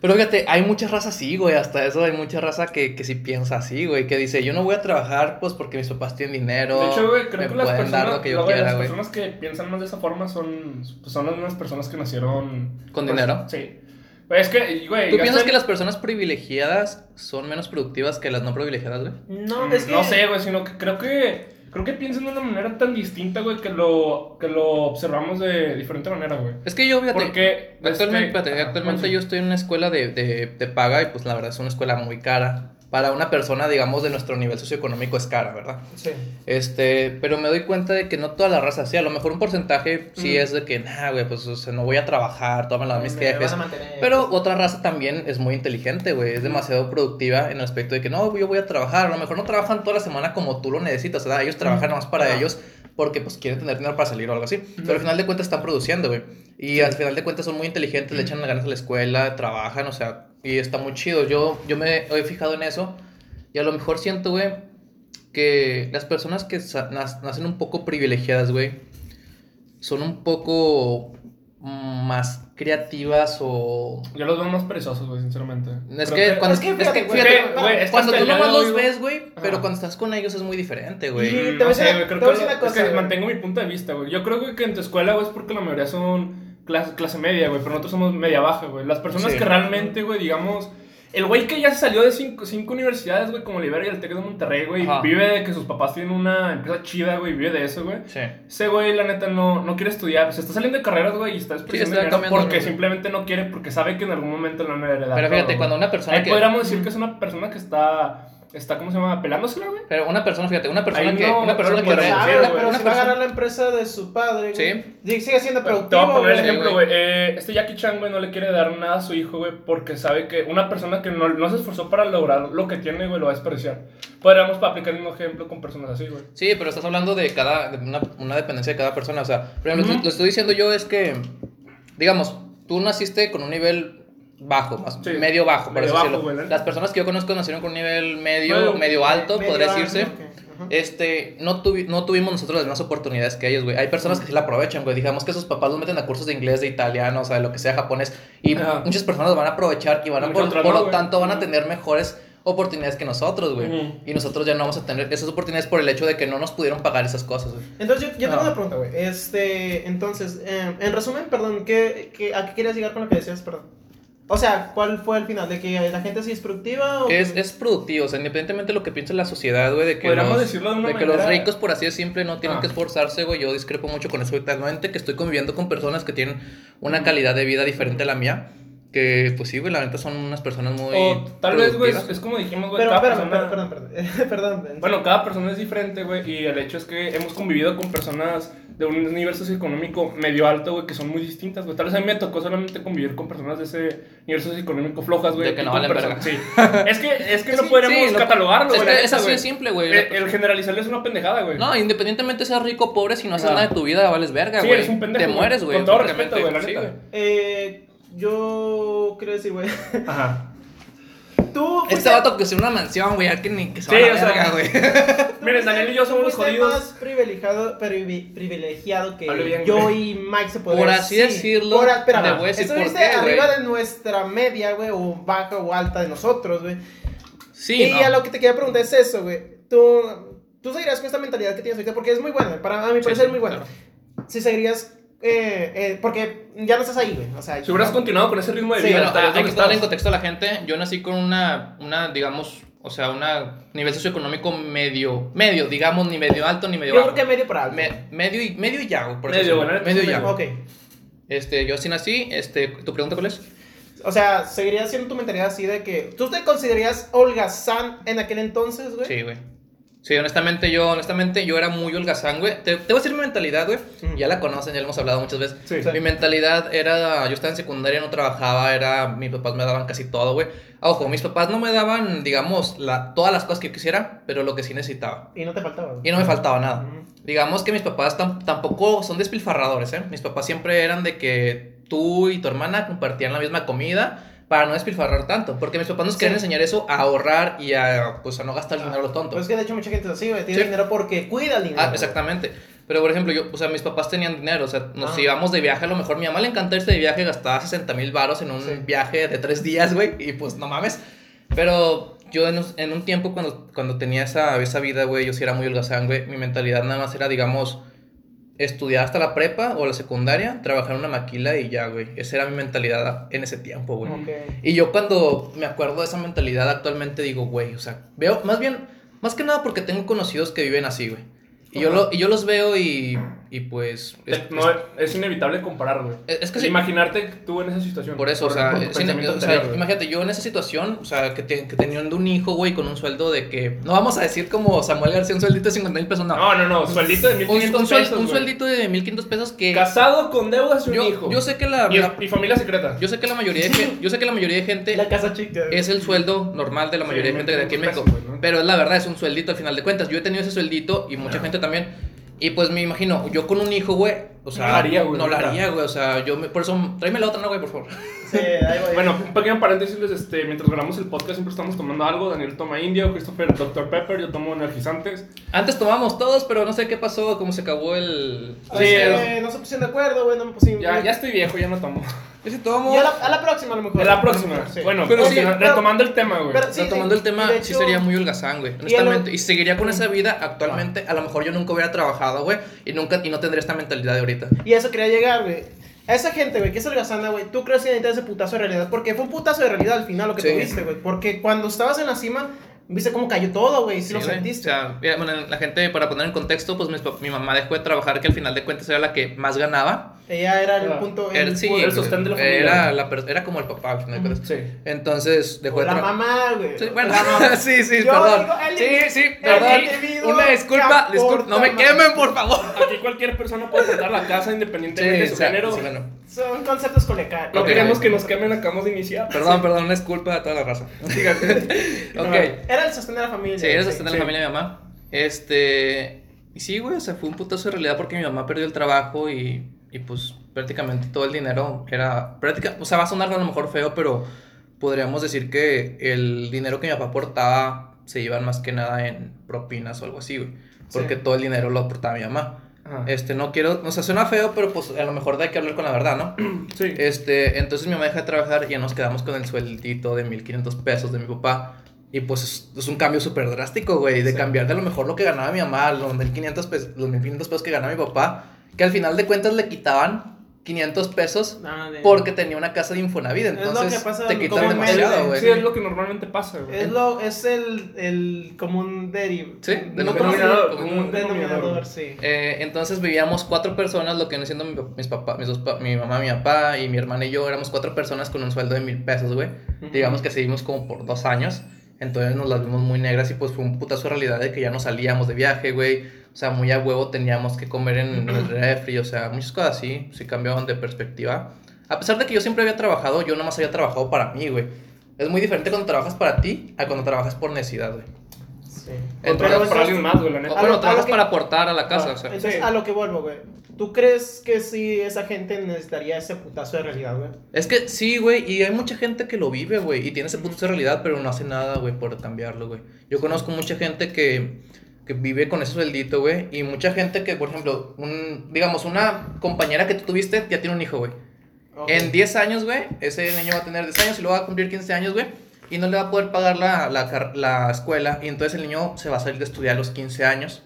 Pero fíjate, hay mucha raza así, güey. Hasta eso hay mucha raza que, que sí piensa así, güey. Que dice, yo no voy a trabajar pues porque mis papás tienen dinero. De hecho, güey, creo me que las pueden personas, dar lo que yo quiera, las güey. personas que piensan más de esa forma son, pues, son las mismas personas que nacieron... ¿Con pues, dinero? Sí. Güey, es que, güey... ¿Tú piensas que las personas privilegiadas son menos productivas que las no privilegiadas, güey? No, Mm, es que. No sé, güey, sino que creo que... Creo que piensan de una manera tan distinta, güey, que lo, que lo observamos de diferente manera, güey. Es que yo, fíjate, Porque... actualmente, este, actualmente yo estoy en una escuela de, de, de paga y pues la verdad es una escuela muy cara. Para una persona, digamos, de nuestro nivel socioeconómico es cara, ¿verdad? Sí. Este, pero me doy cuenta de que no toda la raza, sí, a lo mejor un porcentaje sí Mm. es de que, nah, güey, pues o sea, no voy a trabajar, tómalo a mis Me jefes. van a mantener. Pero otra raza también es muy inteligente, güey, es demasiado productiva en el aspecto de que no, yo voy a trabajar, a lo mejor no trabajan toda la semana como tú lo necesitas, ¿verdad? Ellos trabajan más para ellos porque pues quieren tener dinero para salir o algo así. Pero al final de cuentas están produciendo, güey. Y al final de cuentas son muy inteligentes, le echan ganas a la escuela, trabajan, o sea, y está muy chido. Yo, yo me he fijado en eso y a lo mejor siento, güey, que las personas que nacen un poco privilegiadas, güey, son un poco mm, más creativas o... Yo los veo más perezosos, güey, sinceramente. Es que, cuando, es que es que, fíjate, es que, es que cuando tú nomás los ves, güey, pero Ajá. cuando estás con ellos es muy diferente, güey. te voy a no decir- sé, güey, creo te que, voy a decir una es cosa, que güey. mantengo mi punto de vista, güey. Yo creo güey, que en tu escuela, güey, es porque la mayoría son clase, clase media, güey, pero nosotros somos media baja, güey. Las personas Sí. que realmente, güey, digamos... El güey que ya se salió de cinco, cinco universidades, güey, como Libera y el Tec de Monterrey, güey, vive de que sus papás tienen una empresa chida, güey, vive de eso, güey. Sí. Ese güey, la neta, no, no quiere estudiar. Se está saliendo de carreras, güey, y está dinero cambiando, porque simplemente no quiere, porque sabe que en algún momento lo van a heredar. Pero fíjate, cuando una persona Ahí que... podríamos decir que es una persona que está, está ¿cómo se llama? Pelándosela, güey. Pero una persona, fíjate, una persona Ahí que... no- una persona no que... Sabe, güey, pero una si va a persona- agarrar la empresa de su padre. Sí. Sigue siendo Te voy productivo. a poner el güey. ejemplo, güey. güey. Eh, este Jackie Chan, güey, no le quiere dar nada a su hijo, güey, porque sabe que una persona que no, no se esforzó para lograr lo que tiene, güey, lo va a desperdiciar. Podríamos aplicar el mismo ejemplo con personas así, güey. Sí, pero estás hablando de cada... de una, una dependencia de cada persona. O sea, por ejemplo, Ujú. lo que estoy diciendo yo es que... Digamos, tú naciste con un nivel bajo, más Sí. medio bajo, por Medio así bajo, decirlo. Las personas que yo conozco nacieron con un nivel medio, Medio- medio alto, Medio podría alto, decirse. Este, no, tuvi- no tuvimos nosotros las mismas oportunidades que ellos, güey. Hay personas que sí la aprovechan, güey. Digamos que sus papás los meten a cursos de inglés, de italiano, o sea, de lo que sea japonés. Y muchas personas van a aprovechar y van a, por, lo tanto, van a tener mejores oportunidades que nosotros, güey. Y nosotros ya no vamos a tener esas oportunidades por el hecho de que no nos pudieron pagar esas cosas, güey. Entonces, yo, yo tengo una pregunta, güey. Este, entonces, eh, en resumen, perdón, ¿qué, qué, ¿a qué querías llegar con lo que decías, perdón? O sea, ¿cuál fue el final? ¿De que la gente sí es productiva o...? Es, es productivo, o sea, independientemente de lo que piense la sociedad, güey, de que, los, decirlo de una de que los manera- ricos, por así decirlo, no tienen Ah. que esforzarse, güey. Yo discrepo mucho con eso. Actualmente que estoy conviviendo con personas que tienen una calidad de vida diferente a la mía, Que, pues sí, güey, la neta son unas personas muy. O tal vez, güey, es como dijimos, güey, Pero, cada espérame, persona... perdón, perdón, perdón. perdón. Bueno, cada persona es diferente, güey, y el hecho es que hemos convivido con personas de un nivel socioeconómico medio alto, güey, que son muy distintas, güey. Tal vez a mí me tocó solamente convivir con personas de ese nivel socioeconómico flojas, güey. De que no valen verga. Sí. Es que, es que no Sí, podríamos sí, lo- catalogarlo, es güey. que es así de simple, güey. El, el generalizarle es una pendejada, güey. No, independientemente seas rico o pobre, si no haces Ajá. nada de tu vida, vales verga, Sí, güey. eres un pendejo, Te mueres, güey. Con todo respeto, güey, la Sí, neta. Eh, yo quiero decir, güey. Ajá. Tú Este vato que es una mansión, güey, que ni que se Sí, va o sea, güey. Miren, Daniel y yo somos los jodidos. más privilegiado, privi- privilegiado que bien, yo güey. y Mike se podría Por así decirlo, Por, a- espérame, te voy a decir por estuviste qué, güey. arriba de nuestra media, güey, o baja o alta de nosotros, güey. Sí, y no. a lo que te quería preguntar es eso, güey. Tú, tú seguirías con esta mentalidad que tienes ahorita, porque es muy buena, para a mi Sí, parecer sí, es muy buena. claro. Si seguirías, eh, eh, porque ya no estás ahí, güey. O sea, Si hubieras no- continuado con ese ritmo de Sí, vida, hay que poner en contexto a la gente. Yo nací con una, una digamos, o sea, una nivel socioeconómico medio, medio, digamos, ni medio alto ni medio Yo bajo. creo que medio para alto. Me- medio, y, medio y ya, güey, por Medio, bueno, medio y medio. ya. güey. Ok. Este, yo así nací. Este, ¿tu pregunta cuál es? O sea, seguirías siendo tu mentalidad así de que. ¿Tú te considerarías holgazán en aquel entonces, güey? Sí, güey. Sí, honestamente yo, honestamente yo era muy holgazán, güey. Te, te voy a decir mi mentalidad, güey. Mm. Ya la conocen, ya la hemos hablado muchas veces. Sí. Sí. Mi mentalidad era, yo estaba en secundaria, no trabajaba, era, mis papás me daban casi todo, güey. Ah, Ojo, mis papás no me daban, digamos, la, todas las cosas que yo quisiera, pero lo que sí necesitaba. Y no te faltaba. güey. Y no me faltaba nada. Ujú. Digamos que mis papás tam- tampoco son despilfarradores, ¿eh? Mis papás siempre eran de que tú y tu hermana compartían la misma comida para no despilfarrar tanto. Porque mis papás nos Sí. enseñar eso a ahorrar y a, pues, a no gastar el dinero a lo tonto. Pues es que de hecho mucha gente es así, güey. Tiene Sí. dinero porque cuida el dinero. Ah, exactamente. Pero, por ejemplo, yo, o sea, mis papás tenían dinero, o sea, nos Ah. íbamos de viaje, a lo mejor mi mamá le encantaba irse de viaje, gastaba 60 mil baros en un Sí. viaje de tres días, güey, y pues no mames. Pero yo en, un- en un tiempo cuando, cuando tenía esa, esa vida, güey, yo sí era muy holgazán, güey, mi mentalidad nada más era, digamos, estudiar hasta la prepa o la secundaria, trabajar en una maquila y ya, güey. Esa era mi mentalidad en ese tiempo, güey. Y yo cuando me acuerdo de esa mentalidad actualmente digo, güey, o sea, veo, más bien, más que nada porque tengo conocidos que viven así, güey. Y yo, lo, y yo los veo y, y pues... es- No, es inevitable comparar, güey. es, es que sí, Imaginarte tú en esa situación. por eso, o sea, por o imagínate, yo en esa situación, o sea, que, te- que teniendo un hijo, güey, con un sueldo de que, no vamos a decir como Samuel García, un sueldito de 50 mil pesos, no. No, no, no, sueldito de un, 1500 un suel- pesos. un sueldito de 1500 pesos que... Casado con deudas y un Yo, hijo. yo sé que la, Y, la- y familia secreta. yo sé que la mayoría de gen- yo sé que la mayoría de gente La casa chica. es el sueldo normal de la Sí, mayoría de gente de aquí en 1500 México. pesos, güey, ¿no? Pero es la verdad, es un sueldito al final de cuentas. Yo he tenido ese sueldito y mucha gente también. Y pues me imagino, yo con un hijo, güey, o sea, No lo haría, güey, No lo neta. haría, güey, o sea, yo me, por eso, tráeme la otra, no, güey, por favor. Sí, ahí voy. Bueno, un pequeño paréntesis, este, mientras grabamos el podcast siempre estamos tomando algo. Daniel toma indio, Christopher Dr. Pepper, yo tomo energizantes. Antes tomábamos todos, pero no sé qué pasó, cómo se acabó el... Sí, que no se pusieron de acuerdo, güey. No me pusieron. Ya, ya estoy viejo, ya no tomo. Yo sí tomo. Y a la, a la próxima, a lo mejor. Es la próxima. Sí. Bueno, Pero pero sí, retomando el tema, güey. pero sí, Retomando el tema, sí sería muy holgazán, güey. y a lo- Honestamente. Y, seguiría con esa vida actualmente. A lo mejor yo nunca hubiera trabajado, güey. Y nunca, y no tendría esta mentalidad de ahorita. Y a eso quería llegar, güey. A esa gente, güey, que es holgazana, güey, ¿tú crees que necesitas ese putazo de realidad? Porque fue un putazo de realidad al final lo que Sí. tuviste, güey. Porque cuando estabas en la cima, viste cómo cayó todo, güey. Sí, lo güey. sentiste. O sea, mira, bueno, la gente, para poner en contexto, pues mi, mi mamá dejó de trabajar, que al final de cuentas era la que más ganaba. Ella era el Ah. punto. Era, el, sí, el sostén de la familia. Era, la per- era como el papá, al final de cuentas. Sí. Entonces dejó de la mamá, güey. Sí, bueno, La sí, sí, Yo perdón. digo, el sí, sí, el perdón. Una que disculpa, disculpa. No me quemen, por favor. Aquí cualquier persona puede aportar la casa independientemente de su o sea, género. sí, bueno. Son conceptos colecales. No queremos que nos quemen, acabamos de iniciar. Perdón, perdón, una disculpa a toda la raza. ok. Era el sostén de la familia. Sí, eres sí. sostén de sí. la familia de mi mamá. Este. Y sí, güey, o sea, fue un putazo de realidad porque mi mamá perdió el trabajo y, y pues prácticamente todo el dinero era. Práctica, o sea, va a sonar a lo mejor feo, pero podríamos decir que el dinero que mi papá aportaba se iban más que nada en propinas o algo así, güey. Porque Sí. todo el dinero lo aportaba mi mamá. Ajá. Este, no quiero, o sea, suena feo, pero pues a lo mejor hay que hablar con la verdad, ¿no? Sí. Este, entonces mi mamá deja de trabajar y ya nos quedamos con el sueldito de 1500 pesos de mi papá. Y pues es, es un cambio súper drástico, güey, de Sí. cambiar de a lo mejor lo que ganaba mi mamá, los 1500 pesos, los 1500 pesos que ganaba mi papá, que al final de cuentas le quitaban 500 pesos Ah, de- porque tenía una casa de Infonavit. lo que Entonces pasa te quitan demasiado, güey. Sí, es lo que normalmente pasa, güey. Es, lo, es el, el común deriv... Sí, no denominador común denominador, denominador. sí. Eh, entonces vivíamos cuatro personas, lo que viene siendo mi, mis papás, mis dos pa- mi mamá, mi papá y mi hermana y yo, éramos cuatro personas con un sueldo de mil pesos, güey. Digamos que seguimos como por dos años. Entonces nos las vimos muy negras y pues fue un putazo de realidad de que ya no salíamos de viaje, güey. O sea, muy a huevo teníamos que comer en el refri, o sea, muchas cosas así, sí cambiaban de perspectiva. A pesar de que yo siempre había trabajado, yo nomás había trabajado para mí, güey. Es muy diferente cuando trabajas para ti a cuando trabajas por necesidad, güey. Sí. Entonces, para alguien más, güey, la neta. A bueno, lo- trabajas que- para aportar a la casa, Ah, o sea. Entonces, Sí. a lo que vuelvo, güey. ¿Tú crees que sí esa gente necesitaría ese putazo de realidad, güey? Es que sí, güey, y hay mucha gente que lo vive, güey, y tiene ese punto de realidad, pero no hace nada, güey, por cambiarlo, güey. Yo conozco mucha gente que, que vive con ese sueldito, güey, y mucha gente que, por ejemplo, un, digamos, una compañera que tú tuviste ya tiene un hijo, güey. Ok. En 10 años, güey, ese niño va a tener 10 años y luego va a cumplir 15 años, güey, y no le va a poder pagar la, la, la escuela, y entonces el niño se va a salir de estudiar a los 15 años.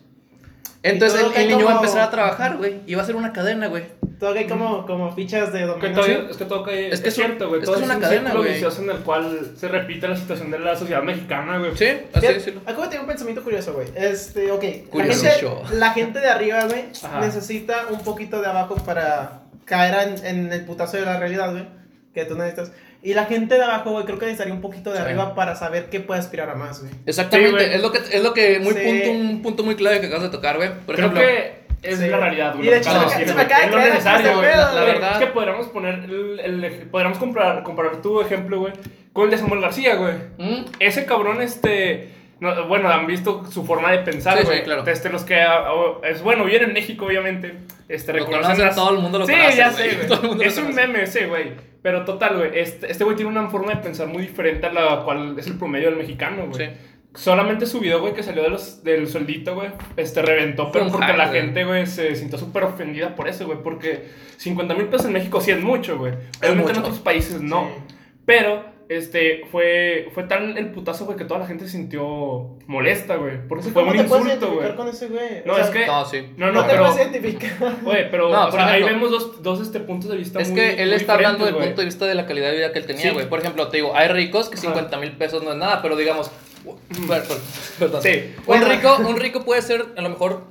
Entonces todo el, cae el niño va a como- empezar a trabajar, güey, y va a ser una cadena, güey. Todo hay como, como fichas de Que dominó. todavía- es que todo cae, Es es que que es cierto, güey. es Todo que es, es una un cadena, güey. vicioso en el cual se repite la situación de la sociedad mexicana, güey. Sí, así decirlo. Acabo de tener un pensamiento curioso, güey. Este, ok. La Curiosillo. gente, la gente de arriba, güey, necesita un poquito de abajo para caer en, en el putazo de la realidad, güey. Que tú necesitas. Y la gente de abajo, güey, creo que necesitaría un poquito de Sí. arriba para saber que puede aspirar a más, güey. Exactamente, Sí, güey. es lo que es lo que muy Sí. punto un punto muy clave que acabas de tocar, güey. Por Creo ejemplo, que es Sí. la realidad, güey. Y de hecho, acabas se me- se acaba Es de lo creer necesario, este güey. pedo, La, la verdad es que podríamos poner el, el podríamos comparar, comparar tu ejemplo, güey, con el de Samuel García, güey. ¿Mm? Ese cabrón, este. No, bueno, han visto su forma de pensar, güey. sí, claro. Este, los que. ah, oh, es bueno, viene en México, obviamente. Este, Lo reconocen conocen, las- todo el mundo lo sí, conoce, ya sé, güey. Es un meme ese, güey. Pero total, güey. Este este güey tiene una forma de pensar muy diferente a la cual es el promedio del mexicano, güey. Sí. Solamente su video, güey, que salió de los, del sueldito, güey, este reventó, pero porque la gente, güey, se sintió súper ofendida por eso, güey, porque 50 mil pesos en México sí es mucho, güey. Obviamente en otros países no. Sí. Pero, este, fue, fue tan el putazo, güey, que toda la gente se sintió molesta, güey. Porque fue ¿Cómo un insulto, güey. con ese güey? No, O sea, es que. No, sí. No, No, no, te pero. puedes identificar. Oye, pero No, o por sea, ahí ejemplo- vemos dos, dos este, puntos de vista Es muy que él muy está hablando del punto de vista de la calidad de vida que él tenía, Sí. güey. Por ejemplo, te digo, hay ricos que Ajá. 50 mil pesos no es nada, pero digamos, per- per- perdón. Sí. Un rico, un rico puede ser, a lo mejor,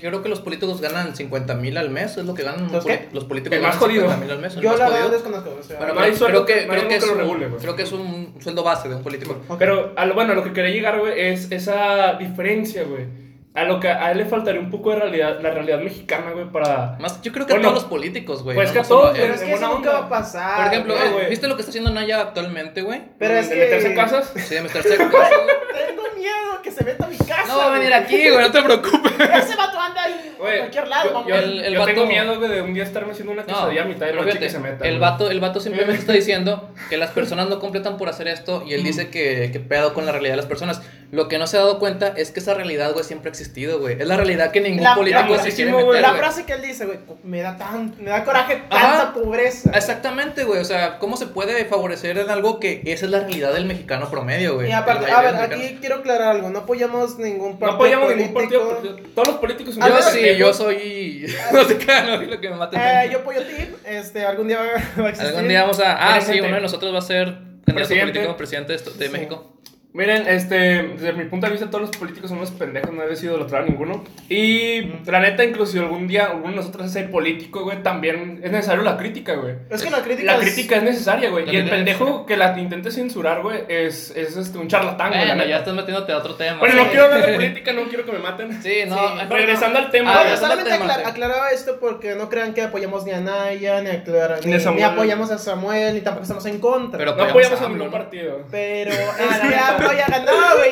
creo que los políticos ganan 50 mil al mes, es lo que ganan ¿Los qué? los políticos. El más jodido. 50 mil al mes. el Yo más la verdad desconozco. O sea, Bueno, No hay pero sueldo creo que, que- no hay creo, que algo es que lo un, regule, güey. creo que es un sueldo base de un político. Ok. Pero, a lo, bueno, a lo que quería llegar, güey, es esa diferencia, güey. A lo que a él le faltaría un poco de realidad, la realidad mexicana, güey, para... Más, yo creo que Bueno, a todos los políticos, güey. pues no- que a todos. Pero es que eso nunca va a pasar. Por ejemplo, güey, güey. ¿viste lo que está haciendo Naya actualmente, güey? Pero es ¿De que. meterse en casas? Sí, de meterse en casa, güey. Tengo miedo que se meta a mi casa. No va a venir aquí, güey, no te preocupes. Ese vato anda ahí a cualquier lado, mamá. yo- El- el yo tengo vato- miedo, güey, de un día estarme haciendo una quesadilla a mitad de noche fíjate, que se meta. el vato, el vato simplemente está diciendo que las personas no completan por hacer esto y él dice que, que pedo con la realidad de las personas. Lo que no se ha dado cuenta es que esa realidad, güey, siempre ha existido, güey. Es la realidad que ningún La- político la- se quiere güey. meter, La frase que él dice, güey, me da tan, me da coraje Ajá. tanta pobreza. Exactamente, güey. O sea, ¿cómo se puede favorecer en algo que esa es la realidad del mexicano promedio, güey? Y aparte, a ver, aquí quiero aclarar algo, no apoyamos ningún No partido apoyamos ningún partido, porque todos los políticos son Yo sí, pendejos. yo soy. no sé qué, no lo que me maten. Eh, yo apoyo Team, este, algún día va a existir. Algún día vamos a. Ah, sí, uno de nosotros va a ser candidato Presidente. político, presidente de, Sí. México. Miren, este, desde mi punto de vista, todos los políticos son unos pendejos, no he decidido idolatrar a ninguno. Y la neta, incluso si algún día alguno de nosotros es ser político, güey, también es necesario la crítica, güey. Es que la crítica La es- crítica es necesaria, güey. La Y el pendejo que la intente censurar, güey, es, es este, un charlatán, güey. Bueno, ya estás metiéndote a otro tema. Bueno, no Sí. quiero hablar de política, no quiero que me maten. Sí, no. Sí, mejor Regresando no. al tema, Ah, Bueno, solamente tema, acla- sí. aclaraba esto porque no crean que apoyamos ni a Naya, ni, a Clara, Ni ni, ni apoyamos a Samuel, ni tampoco estamos en contra. Pero No apoyamos apoyamos a ningún ¿no? partido. Pero es que AMLO ya ganó, güey.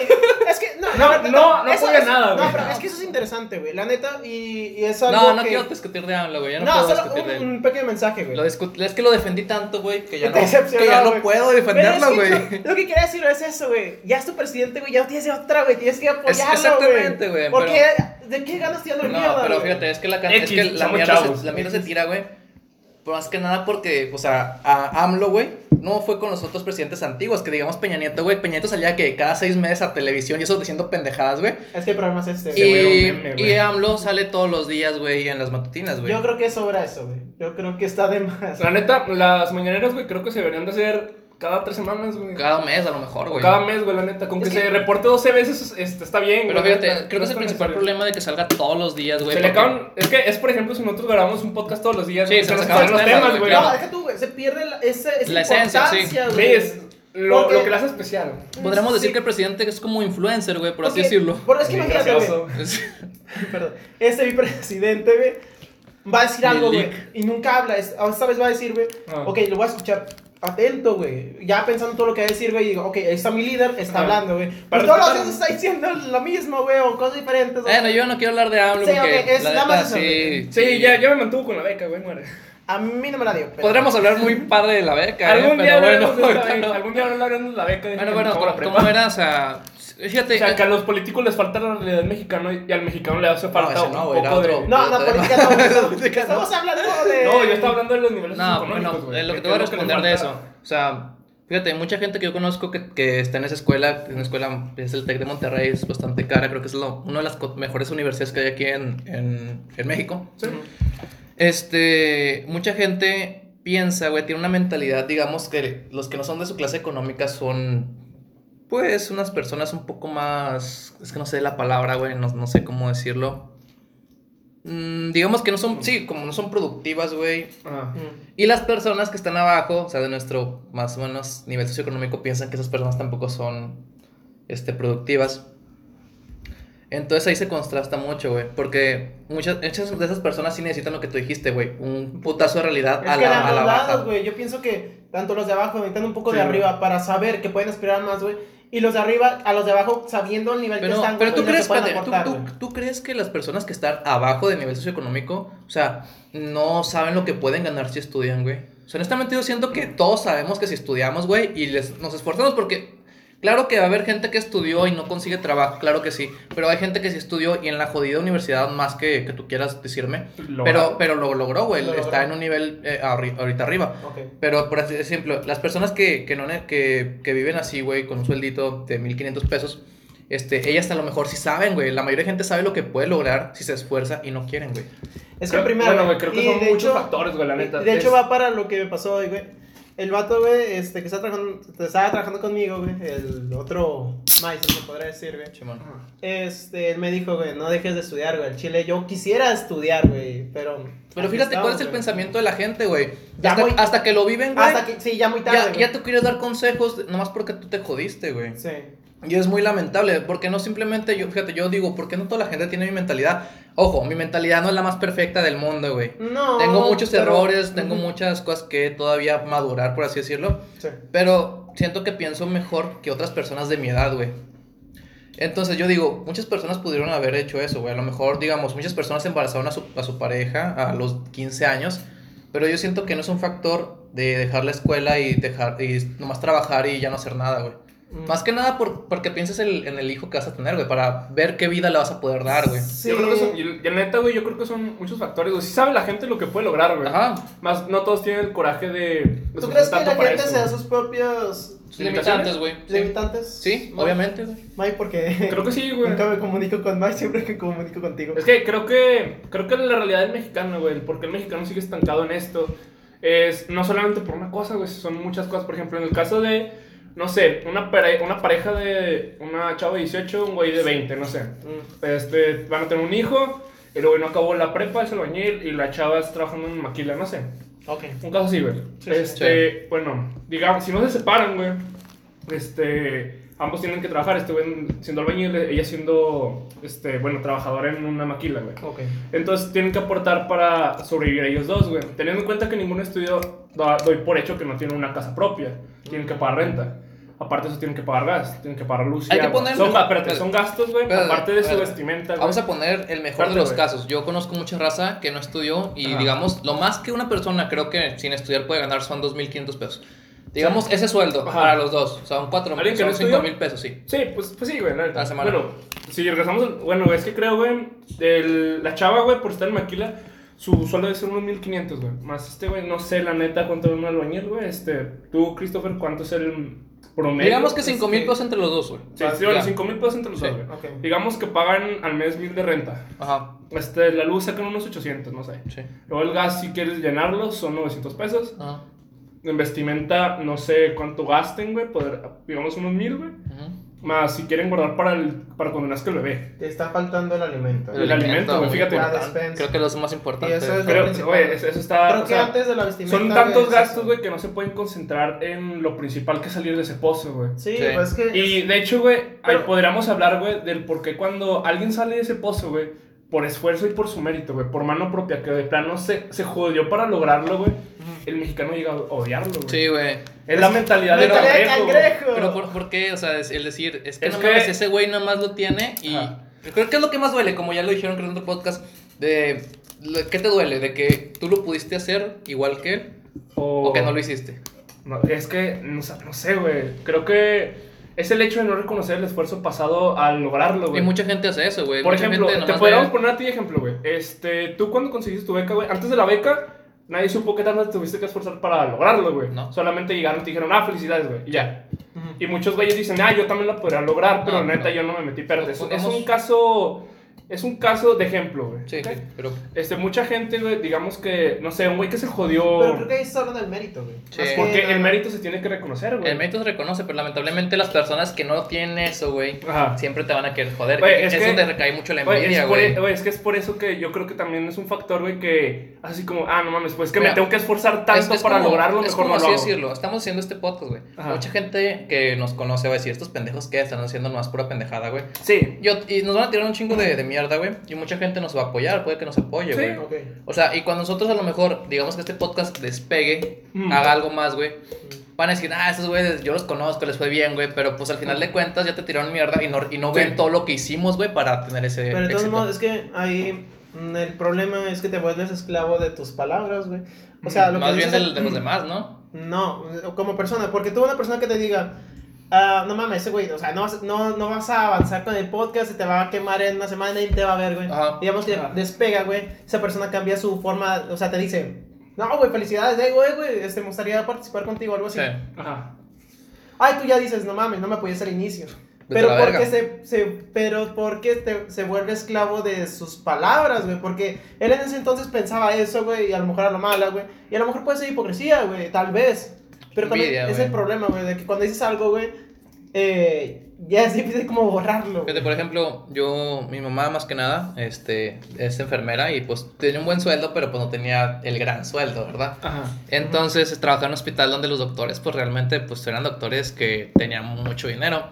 Es que, no, No, no, no eso es- nada, No, güey. pero es que eso es interesante, güey. La neta, y, y es algo No, no que... quiero discutir de AMLO, güey. Ya no, No, puedo solo discutir de un, él. un pequeño mensaje, güey. Lo discu- es que lo defendí tanto, güey, que ya no, que ya no güey. puedo Pero defenderlo, es que güey. Lo, lo que quería decir es eso, güey. Ya es tu presidente, güey. Ya no tienes de otra, güey. Tienes que apoyarlo, exactamente, güey, Porque, ¿de qué ganas tirando No, mierda, pero güey? fíjate, es que la, es que la mierda se tira, güey. Pero más que nada porque, o sea, a AMLO, güey, no fue con los otros presidentes antiguos, que digamos Peña Nieto, güey. Peña Nieto salía que cada seis meses a televisión y eso diciendo pendejadas, güey. Es que el problema es este, Y, meme, y. AMLO sale todos los días, güey, en las matutinas, güey. Yo creo que sobra eso, güey. Yo creo que está de más. La neta, las mañaneras, güey, creo que se deberían de hacer cada tres semanas, güey. Cada mes a lo mejor, güey. cada mes, güey, la neta. Con que, Es que- se reporte 12 veces, este, está bien, Pero güey, fíjate, neta, creo que es el principal necesario. problema de que salga todos los días, güey. Se le acaban. Es que es, por ejemplo, si nosotros grabamos un podcast todos los días, Sí, se nos acaban los temas, güey. No, deja tú, güey. Se pierde la, esa, esa La esencia, sí. güey. es lo, Porque- lo que le hace especial. Podríamos Sí. decir que el presidente es como influencer, güey, por así decirlo. Por, es que imagínate. Perdón. Este mi presidente, güey, va a decir algo, güey. Y nunca habla. Es- Esta vez va a decir, güey. Ah. Ok, lo voy a escuchar atento, güey. Ya pensando en todo lo que va a decir, güey. Y digo, ok, ahí está mi líder, está hablando, güey. Pero todos los días está diciendo lo mismo, güey. O cosas diferentes. güey. Bueno, yo no quiero hablar de AMLO Sí, porque ok, es la nada más eso, sí. Sí, ya, ya me mantuvo con la beca, güey, muere. A mí no me la dio. pero- Podríamos hablar muy padre de la beca, ¿eh? Algún día pero bueno, de beca, algún día hablaremos de la beca. de Bueno, bueno, me acabo la ¿cómo, prepa. cómo era? O sea, fíjate. O sea, eh, que a los políticos les falta la realidad mexicana y al mexicano le hace falta ese un no, güey, poco era de... otro. No, no, Pero- política no. estamos- Política no. Estamos hablando de. No, yo estaba hablando de los niveles No, güey. eh, lo que te voy a responder de eso. O sea, fíjate, hay mucha gente que yo conozco que, que está en esa escuela, en una escuela, es el TEC de Monterrey, es bastante cara, creo que es lo- una de las mejores universidades que hay aquí en, en, en México. Sí. Este, mucha gente piensa, güey, tiene una mentalidad, digamos que los que no son de su clase económica son, pues, unas personas un poco más, es que no sé la palabra, güey, no, no sé cómo decirlo. Mm, digamos que no son, sí, como no son productivas, güey. Ah. Mm. Y las personas que están abajo, o sea, de nuestro más o menos nivel socioeconómico, piensan que esas personas tampoco son, este, productivas. Entonces ahí se contrasta mucho, güey. Porque muchas, muchas de esas personas sí necesitan lo que tú dijiste, güey. Un putazo de realidad Es a que la, a la baja. lados, güey. Yo pienso que tanto los de abajo necesitan un poco Sí, de güey. arriba para saber que pueden aspirar más, güey. Y los de arriba, a los de abajo, sabiendo el nivel que están, pero güey, tú crees, espérate, ¿tú, crees que las personas que están abajo de nivel socioeconómico, o sea, no saben lo que pueden ganar si estudian, güey? O sea, honestamente yo siento que todos sabemos que si estudiamos, güey, y les, nos esforzamos porque... Claro que va a haber gente que estudió y no consigue trabajo, claro que sí. Pero hay gente que sí estudió y en la jodida universidad, más que, que tú quieras decirme. Pero, pero lo logró, güey. Lo Está logró. en un nivel eh, ahorita arriba. Pero, por ejemplo, las personas que, que, no, que, que viven así, güey, con un sueldito de 1500 pesos, este, ellas a lo mejor sí saben, güey. La mayoría de gente sabe lo que puede lograr si se esfuerza y no quieren, güey. Es que primero. Bueno, güey, creo que y son de muchos hecho- factores, güey, la neta. De hecho, Es- va para lo que me pasó hoy, güey. El vato, güey, este, que está trabajando, estaba trabajando conmigo, güey. El otro maestro, se podría decir, güey. Chimón. Este, él me dijo, güey, no dejes de estudiar, güey. El chile, yo quisiera estudiar, güey, pero. Pero fíjate cuál estamos, es el güey. pensamiento de la gente, güey. Ya Hasta, muy- hasta que lo viven, güey. Hasta que, sí, ya muy tarde. Ya, güey. ya tú quieres dar consejos nomás porque tú te jodiste, güey. Sí. Y es muy lamentable, porque no simplemente yo, fíjate, yo digo, ¿por qué no toda la gente tiene mi mentalidad? Ojo, mi mentalidad no es la más perfecta del mundo, güey. No. Tengo muchos pero- errores, tengo muchas cosas que todavía madurar, por así decirlo. Sí. Pero siento que pienso mejor que otras personas de mi edad, güey. Entonces yo digo, muchas personas pudieron haber hecho eso, güey. A lo mejor, digamos, muchas personas embarazaron a su, a su pareja a los 15 años. Pero yo siento que no es un factor de dejar la escuela y dejar y nomás trabajar y ya no hacer nada, güey. Mm. Más que nada por, porque pienses el- en el hijo que vas a tener, güey, para ver qué vida le vas a poder dar, güey. Sí. Yo creo que son, y y la neta, güey, yo creo que son muchos factores, güey. Sí sabe la gente lo que puede lograr, güey. Ajá. Más, no todos tienen el coraje de... de ¿Tú crees que la gente eso, se da güey. sus propios Limitantes, güey. Limitantes? Sí, Mike? obviamente, güey. Mike, porque. Creo que sí, güey. Nunca me comunico con Mike, siempre que comunico contigo. Es que creo que creo que la realidad del mexicano, güey, el por qué el mexicano sigue estancado en esto es no solamente por una cosa, güey, son muchas cosas. Por ejemplo, en el caso de, no sé, una, pare- una pareja de una chava de 18, un güey de 20, no sé. Mm. Este, van a tener un hijo, el güey no acabó la prepa, es albañil, y la chava está trabajando en maquila, no sé. Ok. Un caso así, güey. Sí, sí. este, bueno, digamos, si no se separan, güey, este, ambos tienen que trabajar, este güey siendo albañil, ella siendo, este, bueno, trabajadora en una maquila, güey. Ok. Entonces tienen que aportar para sobrevivir ellos dos, güey. Teniendo en cuenta que ningún estudio doy por hecho que no tiene una casa propia. Tienen que pagar renta. Aparte de eso tienen que pagar gas, tienen que pagar luz y Hay que agua. poner- Son, ga- espérate, espérate. son gastos, güey, aparte de su vestimenta, güey. Vamos a poner el mejor Espérate, de los güey. casos. Yo conozco mucha raza que no estudió y Ajá. digamos, lo más que una persona creo que sin estudiar puede ganar son 2.500 pesos. Digamos, ese sueldo Ajá. para los dos. Son 4 ¿Alguien que son no 5 estudió? mil pesos, sí. Sí, pues, pues sí, güey, la semana. Bueno, si regresamos, bueno, es que creo, güey, el- la chava, güey, por estar en maquila, su sueldo debe ser unos 1500, güey. Más este, güey, no sé la neta cuánto es un albañil, güey. Este, tú, Christopher, ¿cuánto es el, promedio. Digamos que 5 mil pesos entre los dos, güey. Sí, sí, bueno, Ya. 5 mil pesos entre los dos, güey. Digamos que pagan al mes mil de renta. Ajá, Este, la luz sacan unos 800, no sé. sí. Luego el gas, si quieres llenarlo, son 900 pesos. Ajá. En vestimenta, no sé cuánto gasten, güey. Poder, digamos unos mil, güey. Más si quieren guardar para, el, para cuando nazca el bebé. Te está faltando el alimento. El alimento, güey, muy fíjate. La importante. despensa. Creo que lo es más importante. Y eso es- eso está. Creo que sea, antes de la vestimenta. son tantos gastos, güey, que no se pueden concentrar en lo principal que es salir de ese pozo, güey. Sí, Sí. pues es que. Y de hecho, güey, ahí podríamos hablar, güey, del por qué cuando alguien sale de ese pozo, güey, por esfuerzo y por su mérito, güey, por mano propia, que de plano se, se jodió para lograrlo, güey, el mexicano llega a odiarlo, güey. Sí, güey. Es la mentalidad de Mentalidad de cangrejo. cangrejo. Pero ¿por, por qué? O sea, es- el decir, es que Es no que- mames, ese güey nada más lo tiene y... Ajá. Creo que es lo que más duele, como ya lo dijeron creo en otro podcast, de... ¿Qué te duele? ¿De que tú lo pudiste hacer igual que él O, o que no lo hiciste? No, es que, no, no sé, güey. Creo que es el hecho de no reconocer el esfuerzo pasado al lograrlo, Y güey. mucha gente hace eso, güey. Por Mucha ejemplo, gente te podríamos ve- poner a ti ejemplo, güey. Este, tú cuando conseguiste tu beca, güey, antes de la beca, nadie supo qué tanto te tuviste que esforzar para lograrlo, güey. No. Solamente llegaron y te dijeron, ah, felicidades, güey, y ya. Ujú. Y muchos güeyes dicen, ah, yo también la podría lograr, pero No, neta yo no me metí verde. Es, es un caso, es un caso de ejemplo, güey. Sí, ¿ok? sí, pero... Este, mucha gente, güey, digamos que, no sé, un güey que se jodió. Pero creo que ahí está hablando del mérito, güey. Sí. Porque el mérito se tiene que reconocer, güey. El mérito se reconoce, pero lamentablemente las personas que no tienen eso, güey, Ajá. siempre te van a querer joder. Güey, es es que- donde recae mucho la Güey, envidia, es, güey. e- güey, es que es por eso que yo creo que también es un factor, güey, que así como, ah, no mames, pues es que Mira, me tengo que esforzar tanto Es- es para como- lograrlo, es mejor como no lo así hago. decirlo. Estamos haciendo este podcast, güey. Ajá. Mucha gente que nos conoce va a decir, estos pendejos que están haciendo nomás pura pendejada, güey. Sí. Yo, y nos van a tirar un chingo de, de mierda, güey. Y mucha gente nos va a apoyar, puede que nos apoye, Sí. güey. Ok. O sea, y cuando nosotros a lo mejor, digamos que este podcast despegue, Mm. haga algo más, güey. Van a decir, ah, esos güeyes, yo los conozco, les fue bien, güey. Pero pues al final de cuentas ya te tiraron mierda y no, y no Sí. ven todo lo que hicimos, güey, para tener ese Pero de todos modos, es que ahí mm, el problema es que te vuelves esclavo de tus palabras, güey. O sea, lo Más que bien dices- del- de los demás, ¿no? No, como persona, porque tú una persona que te diga, ah, no mames, ese güey, o sea, no vas, no, no vas a avanzar con el podcast y te va a quemar en una semana y te va a ver, güey. Ajá. Digamos que Ajá. despega, güey, esa persona cambia su forma, o sea, te dice, no, güey, felicidades, eh, güey, güey, este, me gustaría participar contigo, algo así. Sí. Ajá. Ay, tú ya dices, no mames, no me apoyas al inicio. Pero porque, se, se, pero porque te- se vuelve esclavo de sus palabras, güey. Porque él en ese entonces pensaba eso, güey, y a lo mejor a lo mala, güey. Y a lo mejor puede ser hipocresía, güey, tal vez. Pero también Envidia, es güey. el problema, güey, de que cuando dices algo, güey, eh, ya es difícil como borrarlo. Fíjate, por ejemplo, yo, mi mamá más que nada, este, es enfermera y pues tenía un buen sueldo, pero pues no tenía el gran sueldo, ¿verdad? Ajá. Entonces trabajaba en un hospital donde los doctores pues realmente pues eran doctores que tenían mucho dinero.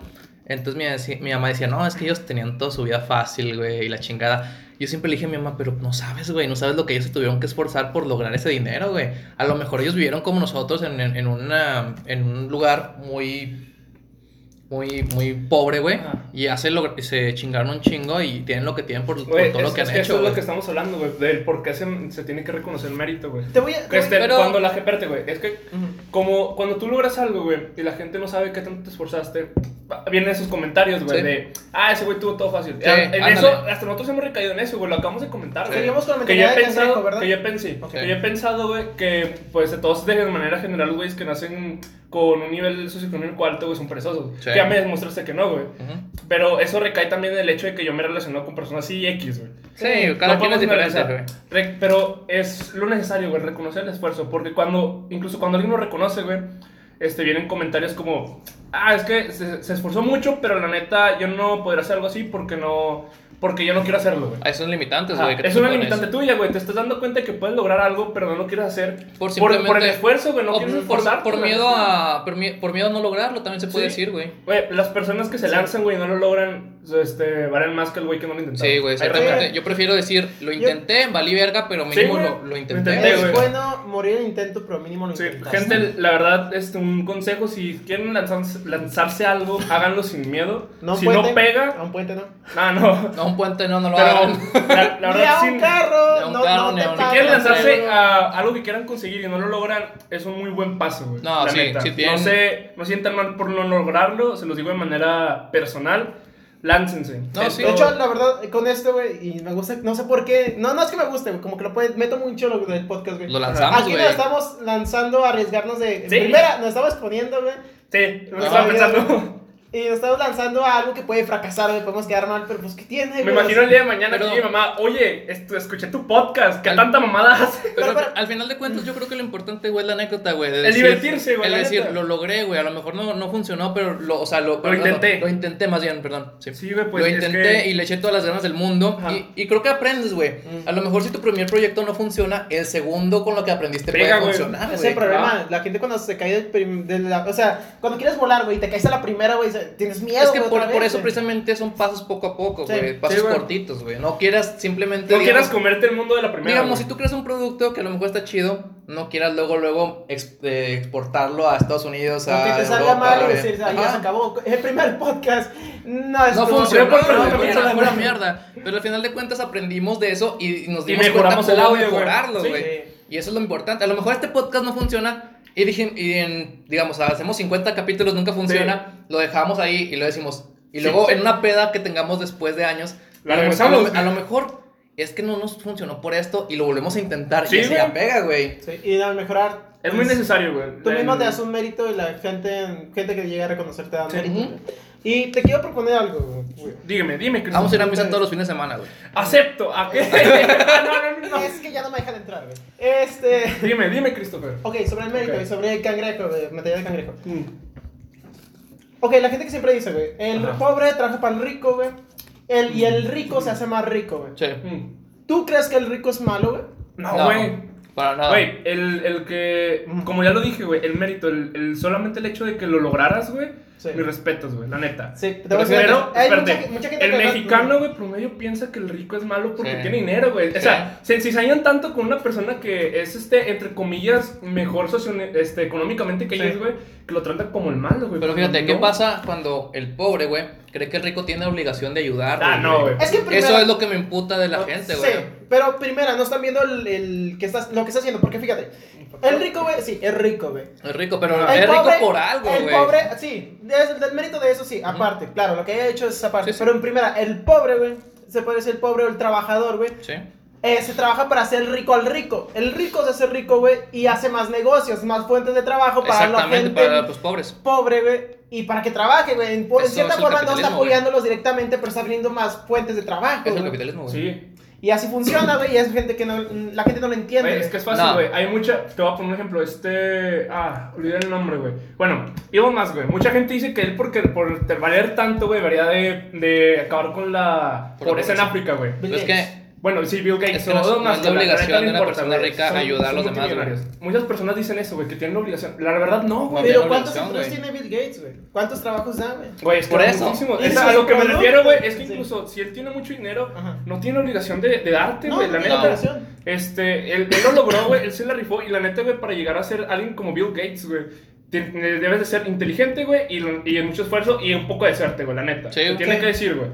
Entonces mi, mamá decía, no, es que ellos tenían toda su vida fácil, güey, y la chingada. Yo siempre le dije a mi mamá, pero no sabes, güey, no sabes lo que ellos se tuvieron que esforzar por lograr ese dinero, güey. A lo mejor ellos vivieron como nosotros en, en, en una, en un lugar muy, muy, muy pobre, güey. Ajá. Y ya se, se chingaron un chingo y tienen lo que tienen por, todo es, lo que es han que hecho, eso es lo que estamos hablando, güey, del por qué se, se tiene que reconocer el mérito, güey. Te voy a... Este, Pero- cuando la gente, güey, es que como cuando tú logras algo, güey, y la gente no sabe qué tanto te esforzaste, vienen esos comentarios, güey, Sí. de, ah, ese güey tuvo todo fácil. Sí, Ah, en ándale. eso, hasta nosotros hemos recaído en eso, güey, lo acabamos de comentar, güey. Seguimos con la Que yo he pensado, cangrejo, ¿verdad? que yo pensé, Ok. que yo he pensado, güey, que pues de todos de manera general, güey, que nacen con un nivel socioeconómico alto, güey, son perezosos. Sí. Que ya me demostraste que no, güey. Ujú. Pero eso recae también en el hecho de que yo me he relacionado con personas así X, güey. Sí, cada No quien es diferente, güey. Pero es lo necesario, güey, reconocer el esfuerzo. Porque cuando, incluso cuando alguien lo reconoce, güey, este, vienen comentarios como, ah, es que se, esforzó mucho, pero la neta yo no podría hacer algo así porque no, porque yo no quiero hacerlo, güey. Ah, son limitantes, Ajá, güey. Es una limitante tuya, güey. Te estás dando cuenta que puedes lograr algo, pero no lo quieres hacer Por por, simplemente- por el esfuerzo, güey. No O quieres por, esforzarte. por güey. miedo a por, mie- por miedo a no lograrlo también se puede Sí. decir, güey. Güey, las personas que se lanzan, güey, y no lo logran, este, valen más que el güey que no lo intentó. Sí, güey, exactamente. Yo prefiero decir, lo intenté, valí verga, pero mínimo güey. lo, lo intenté. intenté, Es bueno morir en intento, pero mínimo lo Sí, intentaste. gente, la verdad, este, un consejo, si quieren lanzarse, lanzarse algo, háganlo sin miedo. No si puente, no pega, A un puente no. ah, no. No, un puente no, no lo hagan. la, la Ni verdad, a un carro, Ni a un no, carro, no te a un- si quieren lanzarse a algo que quieran conseguir y no lo logran, es un muy buen paso, güey. No, la sí, neta. sí tienen- No se, no sientan mal por no lograrlo, se los digo de manera personal, láncense. No, sí. De hecho, la verdad, con esto, güey, y me gusta, no sé por qué, no, no es que me guste, güey, como que lo puede, meto mucho lo del podcast, güey. Lo lanzamos, Aquí nos estamos lanzando a arriesgarnos de, Sí. primera, nos estamos exponiendo, güey, Sí, lo Ah. estaba pensando. Y nos estamos lanzando a algo que puede fracasar, güey, podemos quedar mal, pero pues, ¿qué tiene, Me imagino el día de mañana Pero- que mi mamá, oye, esto, escuché tu podcast, ¿qué Al- tanta mamada haces? Pero, Pero, al- pero- al final de cuentas, yo creo que lo importante, güey, es la anécdota, güey. de El decir- divertirse, güey, El la decir, neta. lo logré, güey. A lo mejor no, no funcionó, pero lo, o sea, lo, perdón, intenté. Lo, intenté más bien, perdón. Sí, Sí, güey, pues, Lo es intenté que- y le eché todas las ganas del mundo. Ajá. Y, y creo que aprendes, güey. Mm. A lo mejor si tu primer proyecto no funciona, el segundo con lo que aprendiste Pega, puede güey. funcionar, Ese es güey. el problema, la gente cuando se cae del prim- de la, o sea, cuando quieres volar, güey, y te caes a la primera, güey, tienes miedo, Es que por, por eso güey. precisamente son pasos poco a poco, Sí. güey. Pasos Sí, güey. cortitos, güey. No quieras simplemente. No digamos, quieras comerte el mundo de la primera. Digamos, güey. si tú creas un producto que a lo mejor está chido, no quieras luego, luego eh, exportarlo a Estados Unidos, a Aunque te salga Europa, mal y decir, "Ah, ya se acabó. El primer podcast no es No funcionó, Pero, pero, pero, una mierda. Al final de cuentas aprendimos de eso y nos Y dimos mejoramos cuenta el cómo audio, güey. mejorarlo, güey. Y eso es lo importante. A lo mejor este podcast no funciona y dije, y en, digamos, hacemos 50 capítulos, nunca funciona, lo dejamos ahí y lo decimos. Y Sí. luego en una peda que tengamos después de años, La a lo-. A lo, a lo mejor es que no nos funcionó por esto y lo volvemos a intentar Sí, y se ya pega, güey. Sí, y al mejorar. Es muy necesario, güey. Tú mismo te das un mérito y la gente, gente que llega a reconocerte te da Sí. mérito. Güey. Y te quiero proponer algo, güey. Dime, dime, Cristo. Vamos a ir a misa todos los fines de semana, güey. Acepto. ¿A qué? Ah, no, no, no. Es que ya no me dejan entrar, güey. Este. Dime, dime, Christopher. Ok, sobre el mérito y sobre el cangrejo, güey, material de cangrejo. Mm. Ok, la gente que siempre dice, güey, el Ajá. pobre trabaja para el rico, güey. El, y el rico se hace más rico, güey. Sí. Mm. ¿Tú crees que el rico es malo, güey? No, güey. Para nada. Güey, el, el que, como ya lo dije, güey, el mérito, el, el- solamente el hecho de que lo lograras, güey, Sí. mis respetos, güey, la neta. Sí, te voy a decir Pero, espérate, mucha- mucha gente el mexicano, güey, promedio piensa que el rico es malo porque Sí. tiene dinero, güey. Sí. O sea, se encizañan tanto con una persona que es, este, entre comillas, mejor socio, este, económicamente que Sí. ellos, güey, que lo tratan como el malo, güey. Pero fíjate, ¿qué no. pasa cuando el pobre, güey, cree que el rico tiene obligación de ayudar? Ah, no, güey. Es que primero- Eso es lo que me imputa de la gente, güey. Sí, pero primera, no están viendo el, el que estás, lo que está haciendo, porque fíjate, el rico, güey, sí, es rico, güey. Es rico, pero. El es rico por algo, El güey. pobre, sí, es- del mérito de eso sí, aparte, claro, lo que haya hecho es esa parte. Sí, sí. Pero en primera, el pobre, güey, se puede decir el pobre o el trabajador, güey, Sí. eh, se trabaja para hacer rico al rico. El rico se hace rico, güey, y hace más negocios, más fuentes de trabajo para la Exactamente, gente para los pobres. pobre, güey, y para que trabaje, güey. En, cierta forma no está güey. apoyándolos directamente, pero está abriendo más fuentes de trabajo. Es el capitalismo, güey. Sí. Y así funciona, güey, y es gente que no, la gente no lo entiende. Güey, güey. es que es fácil, No. güey. Hay mucha. Te voy a poner un ejemplo. Este. Ah, olvidé el nombre, güey. Bueno, Elon Musk, güey. Mucha gente dice que él, porque, por te- valer tanto, güey, debería de, de acabar con la pobreza en. África, güey. Pero es que Bueno, sí, Bill Gates. Es que no no es la obligación de una persona rica Son- ayudar a los demás. Muchas personas dicen eso, güey, que tienen la obligación. La verdad, no, güey. Pero ¿cuántos empleos tiene Bill Gates, güey? ¿Cuántos trabajos da, güey? Güey, es que Por eso. Es a lo que me refiero, güey, es que sí. incluso si él tiene mucho dinero, Ajá. no tiene obligación de, de darte, güey, no la tiene neta. obligación. Este, él, él lo logró, güey, él se la rifó y la neta, güey, para llegar a ser alguien como Bill Gates, güey, debes de ser inteligente, güey, y, lo- y en mucho esfuerzo y un poco de suerte, güey, la neta. Sí, Te tiene sí. que decir, güey.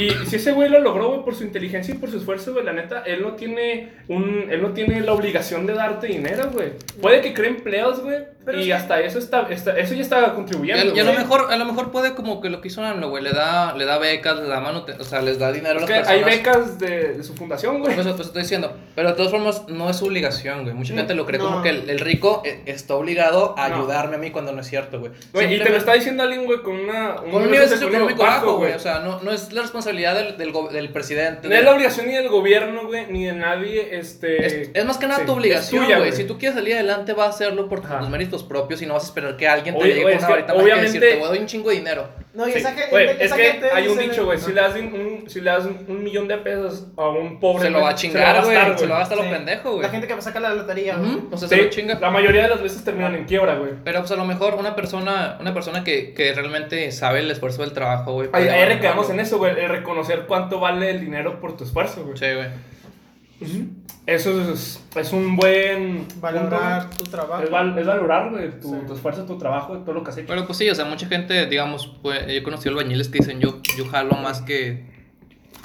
Y si ese güey lo logró, güey, por su inteligencia y por su esfuerzo, güey, la neta, él no tiene un, él no tiene la obligación de darte dinero, güey. Puede que cree empleos, güey, Pero y que- hasta eso está, está- eso ya está contribuyendo. a, y a lo güey. mejor, a lo mejor puede como que lo que hizo AMLO, güey, le da, le da becas, le da mano, o sea, les da dinero a Es las que personas. hay becas de, de su fundación, güey. Pues, pues estoy diciendo, pero de todas formas no es su obligación, güey. Mucha Mm, gente lo cree no. como que el, el rico eh, está obligado a No. ayudarme a mí cuando no es cierto, güey. Güey, y te lo está diciendo alguien, güey, con una... Con un nivel socioeconómico bajo, güey. O sea, no, no es la responsabilidad del, del, del presidente. No es la obligación ni del gobierno, güey, ni de nadie, este... Es, es más que nada sí, tu obligación, güey. Si tú quieres salir adelante, vas a hacerlo por tus méritos propios y no vas a esperar que alguien te Oye, llegue con una varita mágica y obviamente- decir, te voy a un chingo de dinero. No, y Sí, esa gente. güey, es esa que gente hay un dicho, güey, si le das un, si le das un, un millón de pesos a un pobre... Se lo va a chingar, güey. Se lo va a gastar Sí. lo pendejo, güey. La gente que saca la lotería, güey. Ujú, O sea, se Sí, lo chinga. la mayoría de las veces terminan en quiebra, güey. Pero pues a lo mejor una persona, una persona que, que realmente sabe el esfuerzo del trabajo, güey. Ahí, algo. en eso, güey, el reconocer cuánto vale el dinero por tu esfuerzo, güey. Sí, güey. Eso es, es un buen... Valorar punto, tu güey. trabajo. Es, val- es valorar, güey, tu, Sí. tu esfuerzo, tu trabajo, todo lo que has hecho. Pero pues sí, o sea, mucha gente, digamos, pues, yo he conocido albañiles que dicen, yo, yo jalo más que,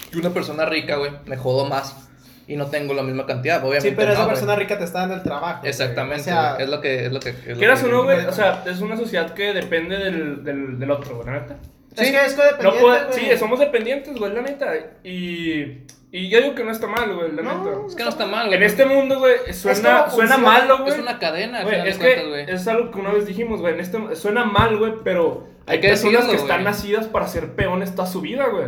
que una persona rica, güey, me jodo más y no tengo la misma cantidad, obviamente Sí, pero esa no, güey. persona rica te está dando el trabajo. güey. Exactamente, O sea, güey, es lo que... Es lo que, es Quieras o no, güey, o sea, es una sociedad que depende del, del, del otro, güey, la neta. es Sí. que es No codependiente, puede- güey. sí, somos dependientes, güey, la neta. Y Y yo digo que no está mal, güey, la No, neta. Es que no está mal, güey. En este mundo, güey, suena, como suena malo, güey. Es una cadena, Güey, es cuentas, que es algo que una vez dijimos, güey. En este, suena mal, güey, pero hay, Hay que personas decirlo, que están güey. nacidas para ser peones toda su vida, güey.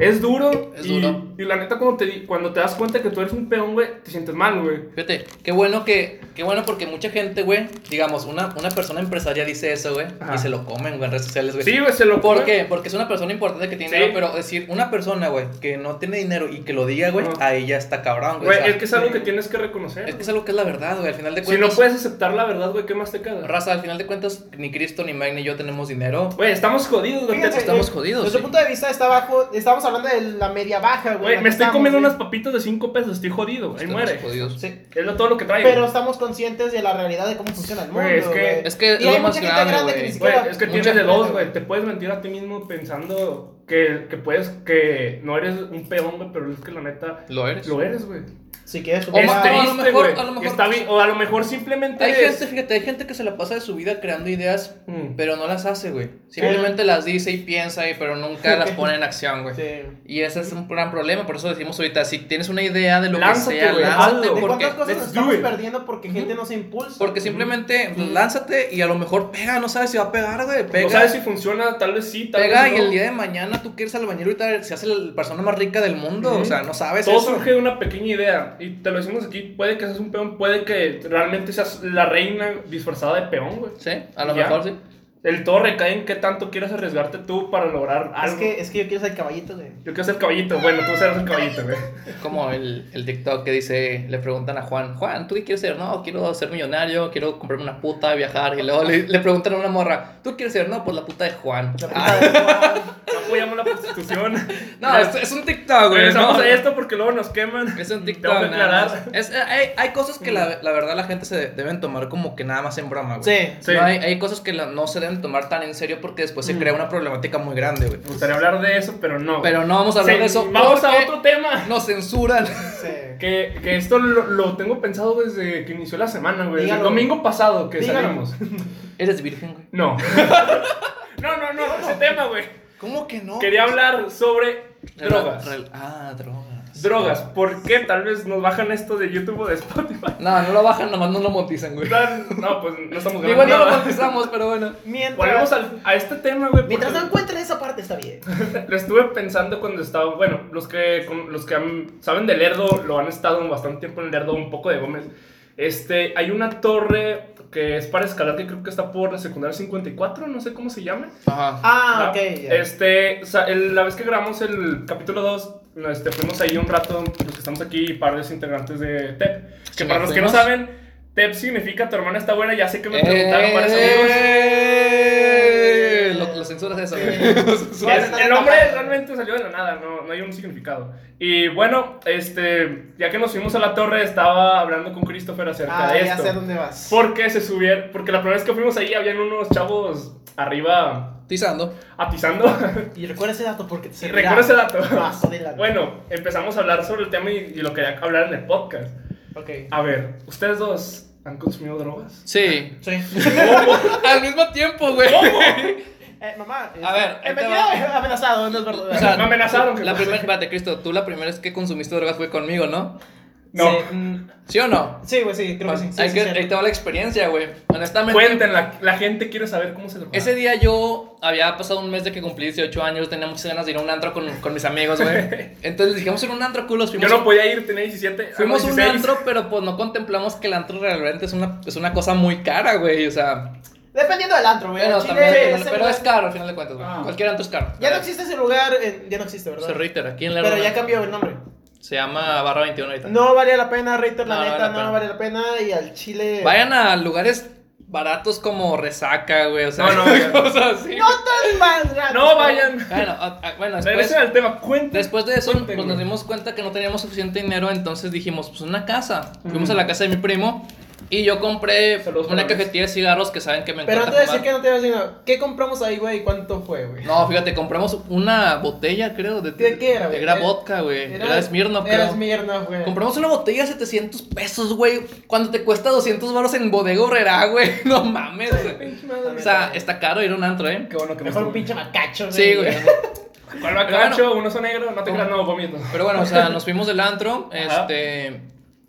Es duro. Es y, duro. Y la neta, cuando te, di- cuando te das cuenta que tú eres un peón, güey, te sientes mal, güey. Fíjate, qué bueno que, qué bueno porque mucha gente, güey, digamos, una, una persona empresaria dice eso, güey, Ajá. y se lo comen, güey, en redes sociales, güey. Sí, güey, se lo ¿Por comen. qué? Porque es una persona importante que tiene Sí. dinero, pero decir una persona, güey, que no tiene dinero y que lo diga, güey, Ajá. ahí ya está cabrón, güey. Güey, o sea, es que es algo que tienes que reconocer. es que es algo que es la verdad, güey, al final de Si cuentas. no puedes aceptar la verdad, güey, ¿qué más te queda? Raza, al final de cuentas, ni Cristo, ni Mike, ni yo tenemos dinero. Güey, estamos jodidos, güey. Estamos eh, jodidos, Desde sí. el punto de vista está bajo, estamos hablando de la media baja, güey. Güey, me que estoy estamos, comiendo güey. unas papitas de 5 pesos, estoy jodido, ahí muere. jodidos. Sí. Es lo- todo lo que traigo. Pero estamos conscientes de la realidad de cómo funciona el mundo. Güey, es que- es que es lo hay más mucha gente grande, grande que güey. siquiera. es que Mucha tienes de dos, güey. Te puedes mentir a ti mismo pensando que, que puedes, que no eres un peón, güey, pero es que la neta ¿Lo eres? lo eres, güey. Si quieres, O Es a lo mejor- güey. a lo mejor- Está bien, o a lo mejor simplemente Hay es- gente, fíjate, hay gente que se la pasa de su vida creando ideas, Mm. pero no las hace, güey. Simplemente las dice y piensa, y, pero nunca las pone en acción, güey. Sí. Y ese es un gran problema, por eso decimos ahorita, si tienes una idea de lo Lánzate, que sea, güey, lánzate, hazlo. ¿De porque, cuántas cosas nos estamos it. perdiendo porque gente no se impulsa? porque simplemente lánzate y a lo mejor pega, no sabes si va a pegar, güey, pega. No sabes si funciona, tal vez sí, tal Pega vez y no. el día de mañana tú quieres albañil y se hace la persona más rica del mundo, o sea, no sabes Todo eso. surge de una pequeña idea. Y te lo decimos aquí, puede que seas un peón, puede que realmente seas la reina disfrazada de peón, güey. Sí, a lo Ya. mejor sí. El todo recae en qué tanto quieres arriesgarte tú para lograr Es algo. que, es que yo quiero ser caballito, güey. Yo quiero ser caballito. Bueno, tú serás el caballito, güey. Como el, el TikTok que dice, le preguntan a Juan, Juan, ¿tú qué quieres ser? No, quiero ser millonario, quiero comprarme una puta, viajar. Y luego le, le preguntan a una morra, ¿tú quieres ser? No, pues la puta de Juan. La Ah, puta de Juan. Apoyamos la prostitución. no, es, es un TikTok, güey. Regresamos no. a esto porque luego nos queman. Es un TikTok. Tengo que nada. Es- eh, hay, hay cosas que la, la verdad la gente se deben tomar como que nada más en broma, güey. Sí. Sí. No, hay, hay cosas que la- no se deben tomar tan en serio porque después se crea una problemática muy grande, güey. Me gustaría hablar de eso, pero no. Pero no vamos a hablar Sí, de eso. Vamos a otro tema. Nos censuran. Sí. Que, que esto lo, lo tengo pensado desde que inició la semana, güey. El domingo pasado que Dígalo. salimos. Eres virgen, güey. No. no, no, no, ese tema, güey. ¿Cómo que no? Quería hablar sobre drogas. ah, drogas. Drogas. ¿Por qué tal vez nos bajan esto de YouTube o de Spotify? No, no lo bajan, nomás no lo monetizan, güey. No, pues no estamos grabando Igual no lo monetizamos, pero bueno. Mientras, Volvemos al- a este tema, güey. mientras no encuentren esa parte, está bien. Lo estuve pensando cuando estaba. Bueno, los que, con- los que han- saben de Lerdo lo han estado bastante tiempo en Lerdo, un poco de Gómez. Este, hay una torre que es para escalar que creo que está por la secundaria 54, no sé cómo se llame. Ajá. Ah, ¿verdad? ok. Este, o sea, el- la vez que grabamos el capítulo 2, este, fuimos ahí un rato, los que estamos aquí, pares integrantes de TEP. Que para los que no saben, TEP significa tu hermana está buena, ya sé que me preguntaron varios amigos. Eh, Eso, güey. Sí. El, el nombre realmente salió de la nada, no, no hay un significado. Y bueno, este, ya que nos fuimos a la torre, estaba hablando con Christopher acerca Ah, de ya esto. sé dónde vas. Porque se subieron, porque la primera vez que fuimos ahí habían unos chavos arriba Tizando. atizando. Y recuerda ese dato porque te recuerda ese dato. Bueno, empezamos a hablar sobre el tema y, y lo quería hablar en el podcast. Ok. A ver, ¿ustedes dos han consumido drogas? Sí. Sí. Al mismo tiempo, güey. Eh, mamá. A ver, ahí he te venido va. amenazado, no es verdad. O sea, Me amenazaron, La primera, espérate, Cristo, tú la primera vez que consumiste drogas fue conmigo, ¿no? No. Sí, mm, ¿Sí o no? Sí, güey, sí, creo que sí. sí, Hay sí, que, sí. ahí te va la experiencia, güey. Honestamente. Cuenten, la, gente quiere saber cómo se lo Ese día yo había pasado un mes de que cumplí 18 años, tenía muchas ganas de ir a un antro con, con mis amigos, güey. Entonces dijimos en un antro, culos. Yo no podía ir, tenía 17. fuimos a un 16. antro, pero pues no contemplamos que el antro realmente es una, es una cosa muy cara, güey. O sea, Dependiendo del antro, güey. bueno, Chile, también, ese pero lugar- es caro al final de cuentas, güey. Ah. Cualquier antro es caro. Ya no existe ese lugar, en- ya no existe, ¿verdad? Se Ritter, aquí en la Pero ya cambió el nombre. Se llama Barra 21 ahorita. No valía la pena, Reiter, la No, no neta, vale la no vale la pena. Y al Chile. Vayan a lugares baratos como Resaca, güey. O sea, No, no cosas así. No tan mal, ratos, No pero- vayan. Bueno, a- a- bueno, después, Regresen al tema, cuenten. después de eso Cuenten, pues, nos dimos cuenta que no teníamos suficiente dinero, entonces dijimos, pues una casa. Fuimos a la casa de mi primo y yo compré Saludos una Luis. cajetilla de cigarros que saben que me Pero encanta antes de decir fumar. que no te dinero, ¿qué compramos ahí, güey? ¿Cuánto fue, güey? No, fíjate, compramos una botella, creo, de, ¿De qué era, güey? Era Era- vodka, güey. Era, de Smirnoff, Era creo. Smirnoff, güey. Compramos una botella de 700 pesos, güey. Cuando te cuesta 200 baros en bodega horrera, güey. No mames, güey. O sea, está caro ir a un antro, ¿eh? Qué bueno que me Mejor un pinche macacho, güey. Sí, güey. ¿Cuál Pero bacacho? Uno son negro, no te creas, no, vomito. Pero bueno, o sea, nos fuimos del antro, Ajá. este...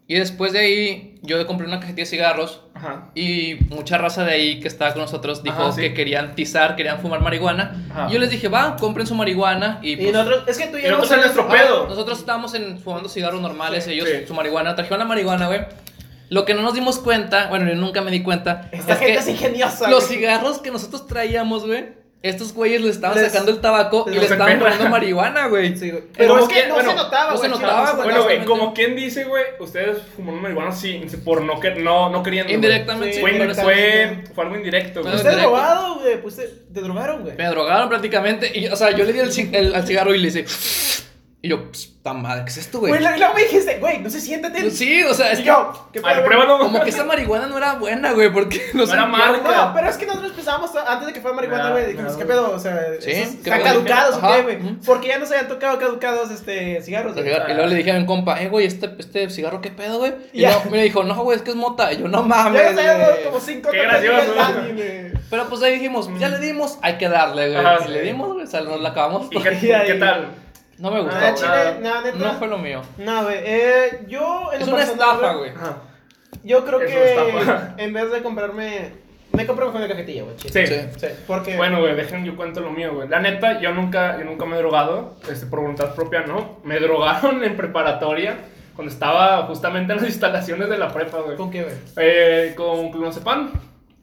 Y después de ahí, yo compré una cajetilla de cigarros Ajá. y mucha raza de ahí que estaba con nosotros dijo Ajá, sí. que querían tizar, querían fumar marihuana. Ajá. Y yo les dije, va, compren su marihuana. Y, Y pues, nosotros, es que tú y yo nosotros no en nuestro pedo. nosotros estábamos en, fumando cigarros normales, Sí. ellos Sí. su marihuana, trajeron la marihuana, güey. Lo que no nos dimos cuenta, bueno, yo nunca me di cuenta, Esta es gente que es ingeniosa. los güey. cigarros que nosotros traíamos, güey, estos güeyes les estaban Les- sacando el tabaco y le estaban poniendo marihuana, güey. Sí, güey. Pero es que no bueno, se notaba, no se güey, notaba, güey. Bueno, güey, como quien dice, güey, ustedes fumaron marihuana sí, por no, que, no, no queriendo. güey. Indirectamente, Sí, Fue, fue, fue algo indirecto, güey. Usted drogado, güey. Pues te, te drogaron, güey. Me drogaron prácticamente. Y, o sea, yo le di el, el- al cigarro y le hice. Y yo, "Pss, tan madre, ¿qué es esto, güey? Güey, luego luego me dijiste, güey, no se siéntate. Sí, o sea, es Y que yo, ¿qué A ver, pedo, güey? pruébalo. como que esa marihuana no era buena, güey, porque no, No era marca. No, pero es que nosotros pensábamos antes de que fuera marihuana, güey. Dijimos, ¿qué pedo? O sea, Sí, esos ¿qué están caducados, ¿o qué, güey? Porque ya nos habían tocado caducados este cigarros, güey. Y luego le dije a mi compa, eh, güey, este, este cigarro, ¿qué pedo, güey? Y Ya. no, me dijo, no, güey, es que es mota. Y yo, no Ya mames, nos habían dado güey. como cinco Qué gracioso. Pero pues ahí dijimos, ya le dimos, hay que darle, güey. Le dimos, güey, o sea, nos la acabamos. ¿Y qué, Y ahí- qué tal? No me gustó. Ah, no, chile, nada. nada, neta. No fue lo mío. No, güey. Eh, yo en Es una personal, estafa, güey. Yo creo Es que en vez de comprarme. Me compré mejor una cajetilla, güey. Sí. Sí. Sí, porque. Bueno, güey, dejen yo cuento lo mío, güey. La neta, yo nunca, yo nunca me he drogado, este, por voluntad propia, ¿no? Me drogaron en preparatoria, cuando estaba justamente en las instalaciones de la prepa, güey. ¿Con qué, güey? Eh, con clonazepam.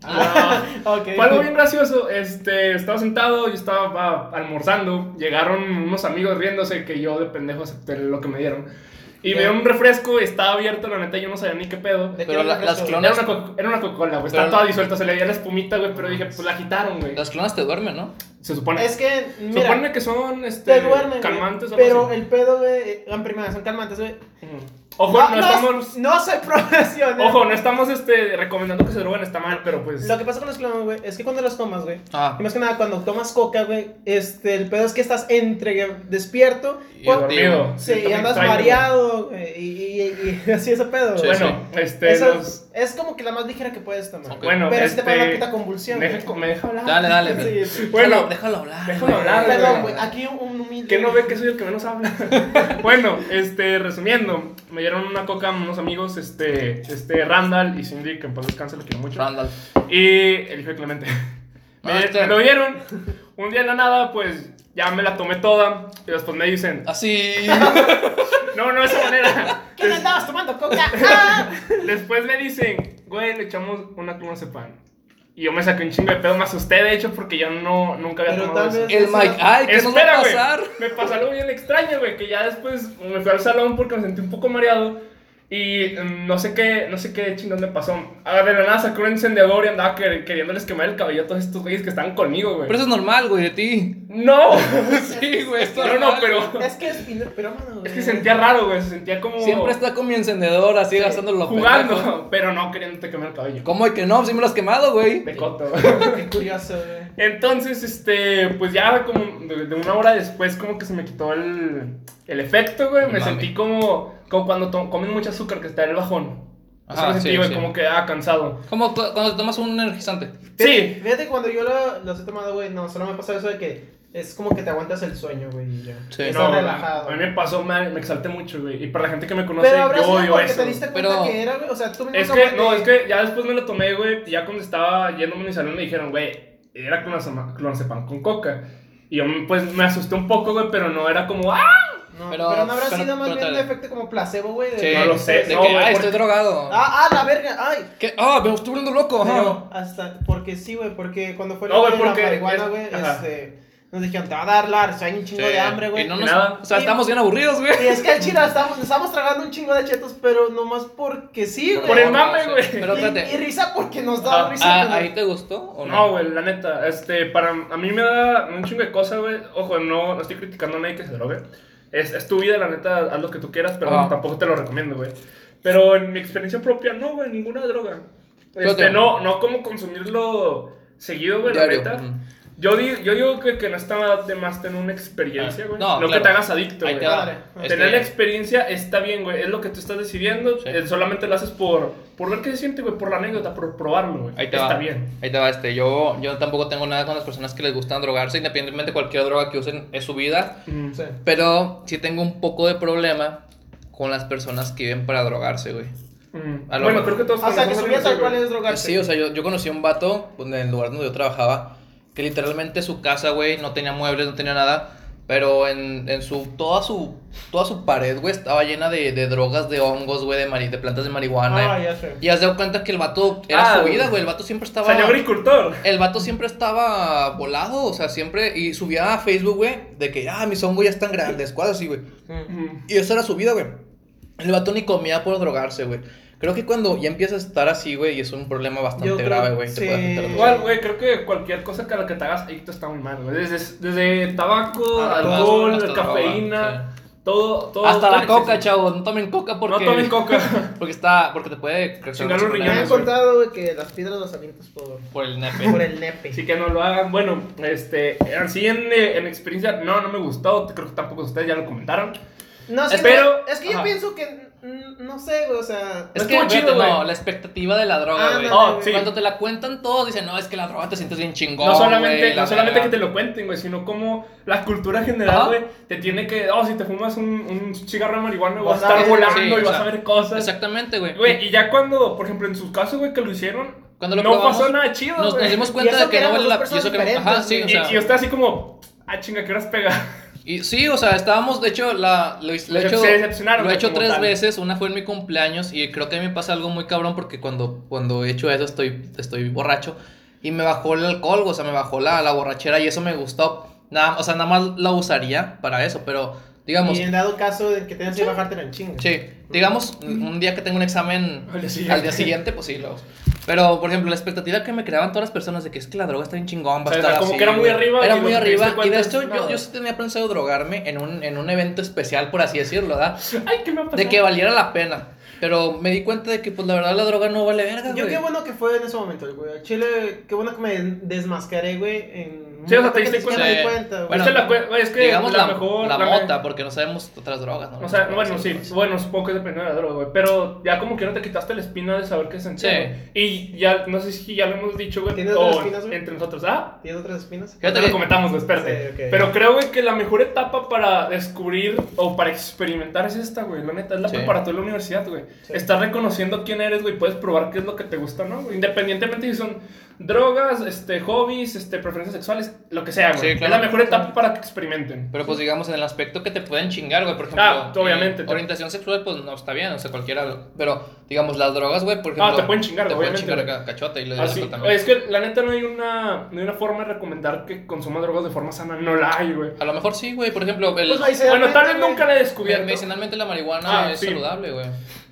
Ah. Fue algo bien gracioso. Este, estaba sentado, yo estaba ah, almorzando. Llegaron unos amigos riéndose que yo de pendejo acepté lo que me dieron. Y me ¿Qué? dieron un refresco, estaba abierto, la neta yo no sabía ni qué pedo. ¿De qué Pero la- las clonas- Era una, co- era una Coca-Cola, güey. Estaba toda disuelta, se le veía la espumita, güey. Pero dije, pues la agitaron, güey. Las clonas te duermen, ¿no? Se supone. Es que, se mira. supone que son este, Te duermen, calmantes o algo Pero así. el pedo, güey, en primera, son calmantes, güey. Ujú. Ojo, no, estamos. no soy profesional. Ojo, no estamos este, recomendando que se droguen, está mal, pero pues. Lo que pasa con los clones, güey, es que cuando los tomas, güey. Ah. Y más que nada, cuando tomas coca, güey, este, el pedo es que estás entre despierto. Y cuando- dormido. Sí, y andas mareado, güey, y, y, y- y así ese pedo, Sí. Bueno, este. Los- es, como que la más ligera que puedes tomar. Bueno, Pero este. si te pone una puta convulsión. deja-. ¿Me deja hablar? Dale, dale. Sí, sí. Bueno, déjalo hablar. déjalo hablar, Perdón, güey, aquí un, ¿Quién no ve que soy el que menos habla? bueno, este, resumiendo, me dieron una coca unos amigos, este, este, Randall y Cindy, que en paz descanse, lo quiero mucho. Randall. Y el hijo de Clemente. Me, Ah, este. me lo dieron, un día de la nada, pues, ya me la tomé toda, y después me dicen, Así. no, no de esa manera. ¿Qué andabas tomando coca? ¡Ah! después me dicen, güey, le echamos una clonazepam. Y yo me saqué un chingo de pedo, me asusté, de hecho, porque yo no, nunca había Pero tomado tal eso. El Mike, ay, ¿qué nos va Espera, a güey. pasar? Me pasó algo bien extraño, güey, que ya después me fui al salón porque me sentí un poco mareado y mm, no sé qué, no sé qué chingón me pasó. A de la nada sacó un encendedor y andaba quer- queriéndoles quemar el cabello a todos estos güeyes que estaban conmigo, güey. Pero eso es normal, güey, de ti. No, Sí, güey, es no, no, normal, pero güey. Es que es pero mano, es que sentía raro, güey, se sentía como Siempre está con mi encendedor así gastándolo lo pendejo. jugando, pero no queriéndote quemar el cabello. ¿Cómo de que no? Sí me lo has quemado, güey. De coto. Qué curioso, güey. Entonces, este, pues ya como de, de una hora después como que se me quitó el, el efecto, güey. Me Mami. sentí como, como cuando comen mucho azúcar que está en el bajón. Me sentí, sí, güey, sí. como que, ah, cansado. Como cu- cuando te tomas un energizante. Sí. Fíjate, cuando yo lo- los he tomado, güey, no, solo me pasa eso de que es como que te aguantas el sueño, güey, y ya. Sí. Estás No, relajado. a mí me pasó, me, me exalté mucho, güey. Y para la gente que me conoce, Pero yo odio eso. te diste Pero- que era, güey, o sea, tú mismo Es que, no, es que ya después me lo tomé, güey. Y ya cuando estaba yéndome a mi salón me dijeron, güey, era clonazepam con coca. Y yo, pues, me asusté un poco, güey, pero no era como, ¡ah! No, Pero- pero, no habrá pero- sido más bien un efecto como placebo, güey. de- Sí, No lo sé, De no, que, porque- estoy drogado. Ah, ah, la verga, ay. ¿Qué? Ah, me estoy volviendo loco. Pero hasta, porque sí, güey, porque cuando fue No, de la marihuana, güey, este, nos dijeron, te va a dar Lars, hay un chingo Sí. de hambre, güey. Y no nos- nada. O sea, Y- estamos bien aburridos, güey. Y es que al chile estamos, estamos tragando un chingo de chetos, pero nomás porque sí, güey. Por el mame, güey. Pero y, espérate. y risa porque nos da Ah, risa. Ah, ¿Ahí te gustó o no? No, güey, la neta, este, para, a mí me da un chingo de cosas, güey. Ojo, no, no estoy criticando a nadie que se drogue. Es, es tu vida, la neta, haz lo que tú quieras, pero Ajá. tampoco te lo recomiendo, güey. Pero en mi experiencia propia, no, güey, ninguna droga. Este, no, no como consumirlo seguido, güey, la neta. Yo, di- yo digo que, que no está de más tener una experiencia, Ah, güey. no, no claro. que te hagas adicto, Ahí güey. te va. Padre. Este, Tener la experiencia está bien, güey. Es lo que tú estás decidiendo. Sí. eh, solamente lo haces por, por ver qué se siente, güey. Por la anécdota, por probarlo, güey. Ahí te está va. bien. Ahí te va este. Yo, yo tampoco tengo nada con las personas que les gustan drogarse, independientemente de cualquier droga que usen, es su vida. Mm. Sí. Pero sí tengo un poco de problema con las personas que viven para drogarse, güey. Mm. A lo Bueno, creo que todos O sea, que su vida tal cual güey. es drogarse. Sí, o sea, yo, yo conocí a un vato pues, en el lugar donde yo trabajaba, que literalmente su casa, güey, no tenía muebles, no tenía nada, pero en, en su, toda su, toda su pared, güey, estaba llena de, de drogas, de hongos, güey, de, mari- de plantas de marihuana. Ah, ya sé. Y has dado cuenta que el vato era Ah, su vida, güey. el vato siempre estaba... Salió agricultor. El vato siempre estaba volado, o sea, siempre, y subía a Facebook, güey, de que, ah, mis hongos ya están grandes, cosas así, güey. Y esa era su vida, güey. El vato ni comía por drogarse, güey. Creo que cuando ya empiezas a estar así, güey, y es un problema bastante Yo creo- grave, güey. sí. Igual, güey, creo que cualquier cosa que a la que te hagas adicto está muy mal, güey. Desde, desde tabaco, Ah, alcohol, hasta cafeína, todo, todo. Hasta todo la coca, exceso. chavos. No tomen coca porque. No tomen coca. Porque está. Porque te puede crecer los mucho Me riñones, han contado güey, que las piedras las avientas por, Por el nepe. por el nepe. Así que no lo hagan. Bueno, este, así en, eh, en experiencia, no, no me gustó. Creo que tampoco ustedes ya lo comentaron. No, que, Pero- es que yo ajá. pienso que, no sé, güey, o sea... Es No que, chido, fíjate, no, la expectativa de la droga, Ah, güey. no, Oh, sí. Cuando te la cuentan todos, dicen, no, es que la droga te sientes bien chingón. No solamente, güey, no solamente que verga". te lo cuenten, güey, sino como la cultura general, Ajá. güey, te tiene que, oh, si te fumas un, un cigarro de marihuana, vas Vas a estar volando sí, y o vas sea, a ver cosas. Exactamente, güey. Güey, y ya cuando, por ejemplo, en sus casos, güey, que lo hicieron, Cuando lo no probamos, pasó nada chido, Nos, nos dimos cuenta de que que no vale la. Y eso que Ajá, sí, o sea. y, y usted así como, ah, chinga, ¿qué horas pega? Y sí, o sea, estábamos, de hecho, la, lo, lo he hecho, lo he hecho tres tal. veces. Una fue en mi cumpleaños y creo que a mí me pasa algo muy cabrón porque cuando, cuando he hecho eso estoy, estoy borracho y me bajó el alcohol, o sea, me bajó la, la borrachera y eso me gustó. Nada, o sea, nada más la usaría para eso, pero digamos, Y en dado caso de que tengas que bajártela en chinga. sí, digamos, un día que tengo un examen Al día siguiente. al día siguiente, pues sí, lo uso. Pero, por ejemplo, la expectativa que me creaban todas las personas de que es que la droga está bien chingón, va O sea, a estar como así, que era muy arriba Era muy arriba. Y de hecho, yo, yo sí tenía pensado drogarme en un, en un evento especial, por así decirlo, ¿verdad? Ay, ¿qué me ha pasado? De que valiera la pena. Pero me di cuenta de que, pues, la verdad, la droga no vale verga, Yo güey. qué bueno que fue en ese momento, güey. Chile, qué bueno que me desmascaré, güey. En Sí, o sea, te diste cuenta. Sí. cuenta, güey. Bueno, la es que Digamos la, la, mejor... la mota, porque no sabemos otras drogas, ¿no? O sea, bueno, sí, bueno, supongo que depende de la droga, güey. Pero ya como que no te quitaste la espina de saber qué sentía. Sí. güey. Y ya, no sé si ya lo hemos dicho, güey. ¿Tienes o otras espinas, güey? entre nosotros. Ah, ¿Tienes otras espinas? Ya lo que- comentamos, güey, espérate. Sí, ok. Pero creo, güey, que la mejor etapa para descubrir o para experimentar es esta, güey. La neta, es la Sí. preparatoria de la universidad, güey. Sí. Estás reconociendo quién eres, güey. Puedes probar qué es lo que te gusta, ¿no? Independientemente si son drogas, este, hobbies, este, preferencias sexuales, lo que sea, güey. Sí, claro. Es la mejor etapa para que experimenten. Pero pues digamos en el aspecto que te pueden chingar, güey, por ejemplo. Ah, obviamente. eh, orientación sexual, pues no está bien, o sea, cualquiera. Pero digamos, las drogas, güey, por ejemplo. Ah, te pueden chingar, Te pueden obviamente, chingar güey. ca- cachote y le Así, das también. es que la neta no hay una, no hay una forma de recomendar que consuman drogas de forma sana. No la hay, güey. A lo mejor sí, güey, por ejemplo, el, Pues, Bueno, tal vez nunca la he descubierto. medicinalmente la marihuana Ah, es sí. saludable, güey.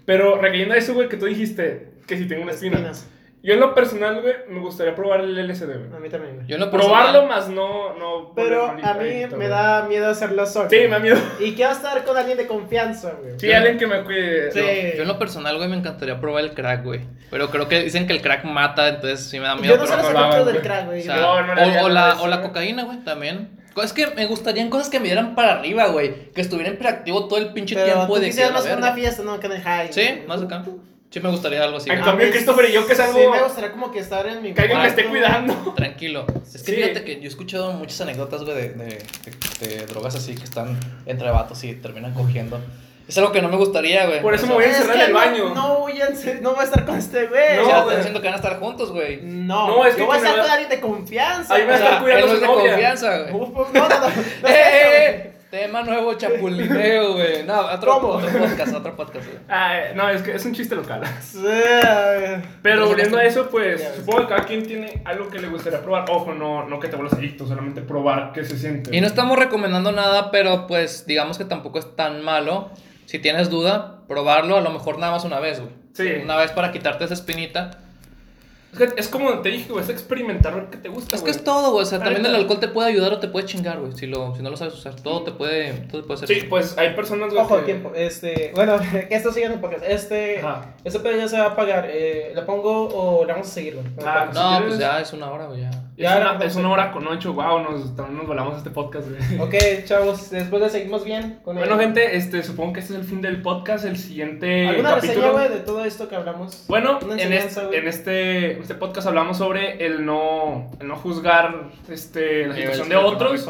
Pero recayendo a eso, güey, que tú dijiste que si tengo una espina. Espinas. Yo en lo personal, güey, me gustaría probar el LSD, güey. A mí también, güey. Yo en lo Probarlo más no, no Pero a mí adicto, me güey. da miedo hacerlo solo. Sí, me da miedo. Y quiero estar con alguien de confianza, güey. Sí, alguien que me cuide. Sí. Yo en lo personal, güey, me encantaría probar el crack, güey. Pero creo que dicen que el crack mata, entonces sí me da miedo. Yo no sé pero- los efectos del güey. crack, o, güey. sea, No, no le o- haría o nada la, de eso, o la güey. cocaína, güey, también. Es que me gustarían cosas que me dieran para arriba, güey. Que estuviera hiperactivo todo el pinche Pero tiempo tú de quisieras que la más verga. una fiesta, no que en el high. Sí, güey. más acá. Sí me gustaría algo así. En cambio, Christopher y yo, que es algo- Sí, me gustaría como que estar en mi Que alguien me esté cuidando. Tranquilo. Es que Sí. fíjate que yo he escuchado muchas anécdotas, güey, de, de, de- de drogas así que están entre vatos y terminan cogiendo. Es algo que no me gustaría, güey. Por eso O me voy a Es encerrar que en el baño. No voy a, no voy a estar con este güey. No, o sea, están diciendo que van a estar juntos, güey. No, No, es que yo voy a estar con alguien de confianza. Ahí me O va a estar cuidando él no es de novia. confianza, güey. No, no, no. no ¡Eh, eso, eh, eh! Tema nuevo, chapulineo, güey. No, otro, podcast, otro podcast, güey. Ah, no, es que es un chiste local. Pero Pero volviendo a no- eso, pues supongo que cada quien tiene algo que le gustaría probar. Ojo, no, no que te vuelvas adicto, solamente probar qué se siente. Y no estamos recomendando nada, pero pues digamos que tampoco es tan malo. Si tienes duda, probarlo a lo mejor nada más una vez, güey. Sí. Una vez para quitarte esa espinita. Es, que es como te dije, güey, es experimentar lo que te gusta. Es que güey. es todo, güey. O sea, también el alcohol te puede ayudar o te puede chingar, güey. Si, lo, si no lo sabes usar. Todo te puede, todo te puede hacer. Sí, pues hay personas, güey. Ojo, que- tiempo. Este, bueno, que esto siga en el podcast. Este, Ajá. este pedo ya se va a pagar. Eh, ¿La pongo o la vamos a seguir, güey? Ah. Si No, quieres- pues ya es una hora, güey. Ya. Es, Ya, una, es una hora con ocho, wow, nos, también nos volamos este podcast, güey. Ok, chavos, después de seguimos bien con Bueno, el- gente, este, supongo que este es el fin del podcast. El siguiente ¿Alguna reseña, capítulo. güey, de todo esto que hablamos? Bueno, en este, en, este, este podcast hablamos sobre el no, el no juzgar este, la situación de otros,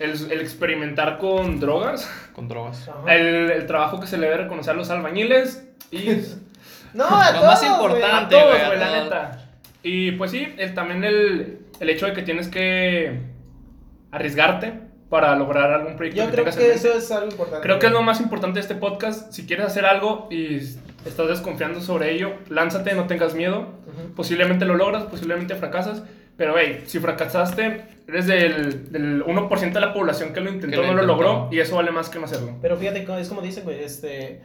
el, el experimentar con drogas, Con drogas. El, el trabajo que se le debe reconocer a los albañiles y No, a Lo todos, más güey. a importante. todos, güey, a güey, la todos. neta. Y pues sí, el, también el, el hecho de que tienes que arriesgarte para lograr algún proyecto Yo que creo que eso es algo importante. Creo que es lo más importante de este podcast. Si quieres hacer algo y estás desconfiando sobre ello, lánzate, no tengas miedo. Ujú. Posiblemente lo logras, posiblemente fracasas. Pero, hey, si fracasaste, eres del, del 1% de la población que lo intentó, Que lo no lo logró. Y eso vale más que no hacerlo. Pero fíjate, es como dicen, güey, este...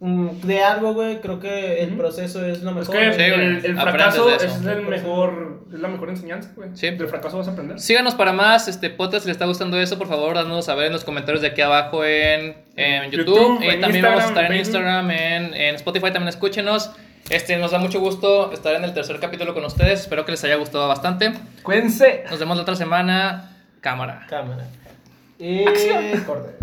mm, De algo, güey, creo que el proceso es lo Es mejor. que güey. Sí, güey. el, fracaso es, el mejor, es la mejor enseñanza, güey. Sí. Del fracaso vas a aprender. Síganos para más este podcast. Si les está gustando eso, por favor, dándonos saber en los comentarios de aquí abajo en, en YouTube. YouTube, y en también vamos a estar en. Instagram, en, en Spotify. También escúchenos. Este, nos da mucho gusto estar en el tercer capítulo con ustedes. Espero que les haya gustado bastante. Cuídense. Nos vemos la otra semana. Cámara. Cámara. Y... Acción. Corte.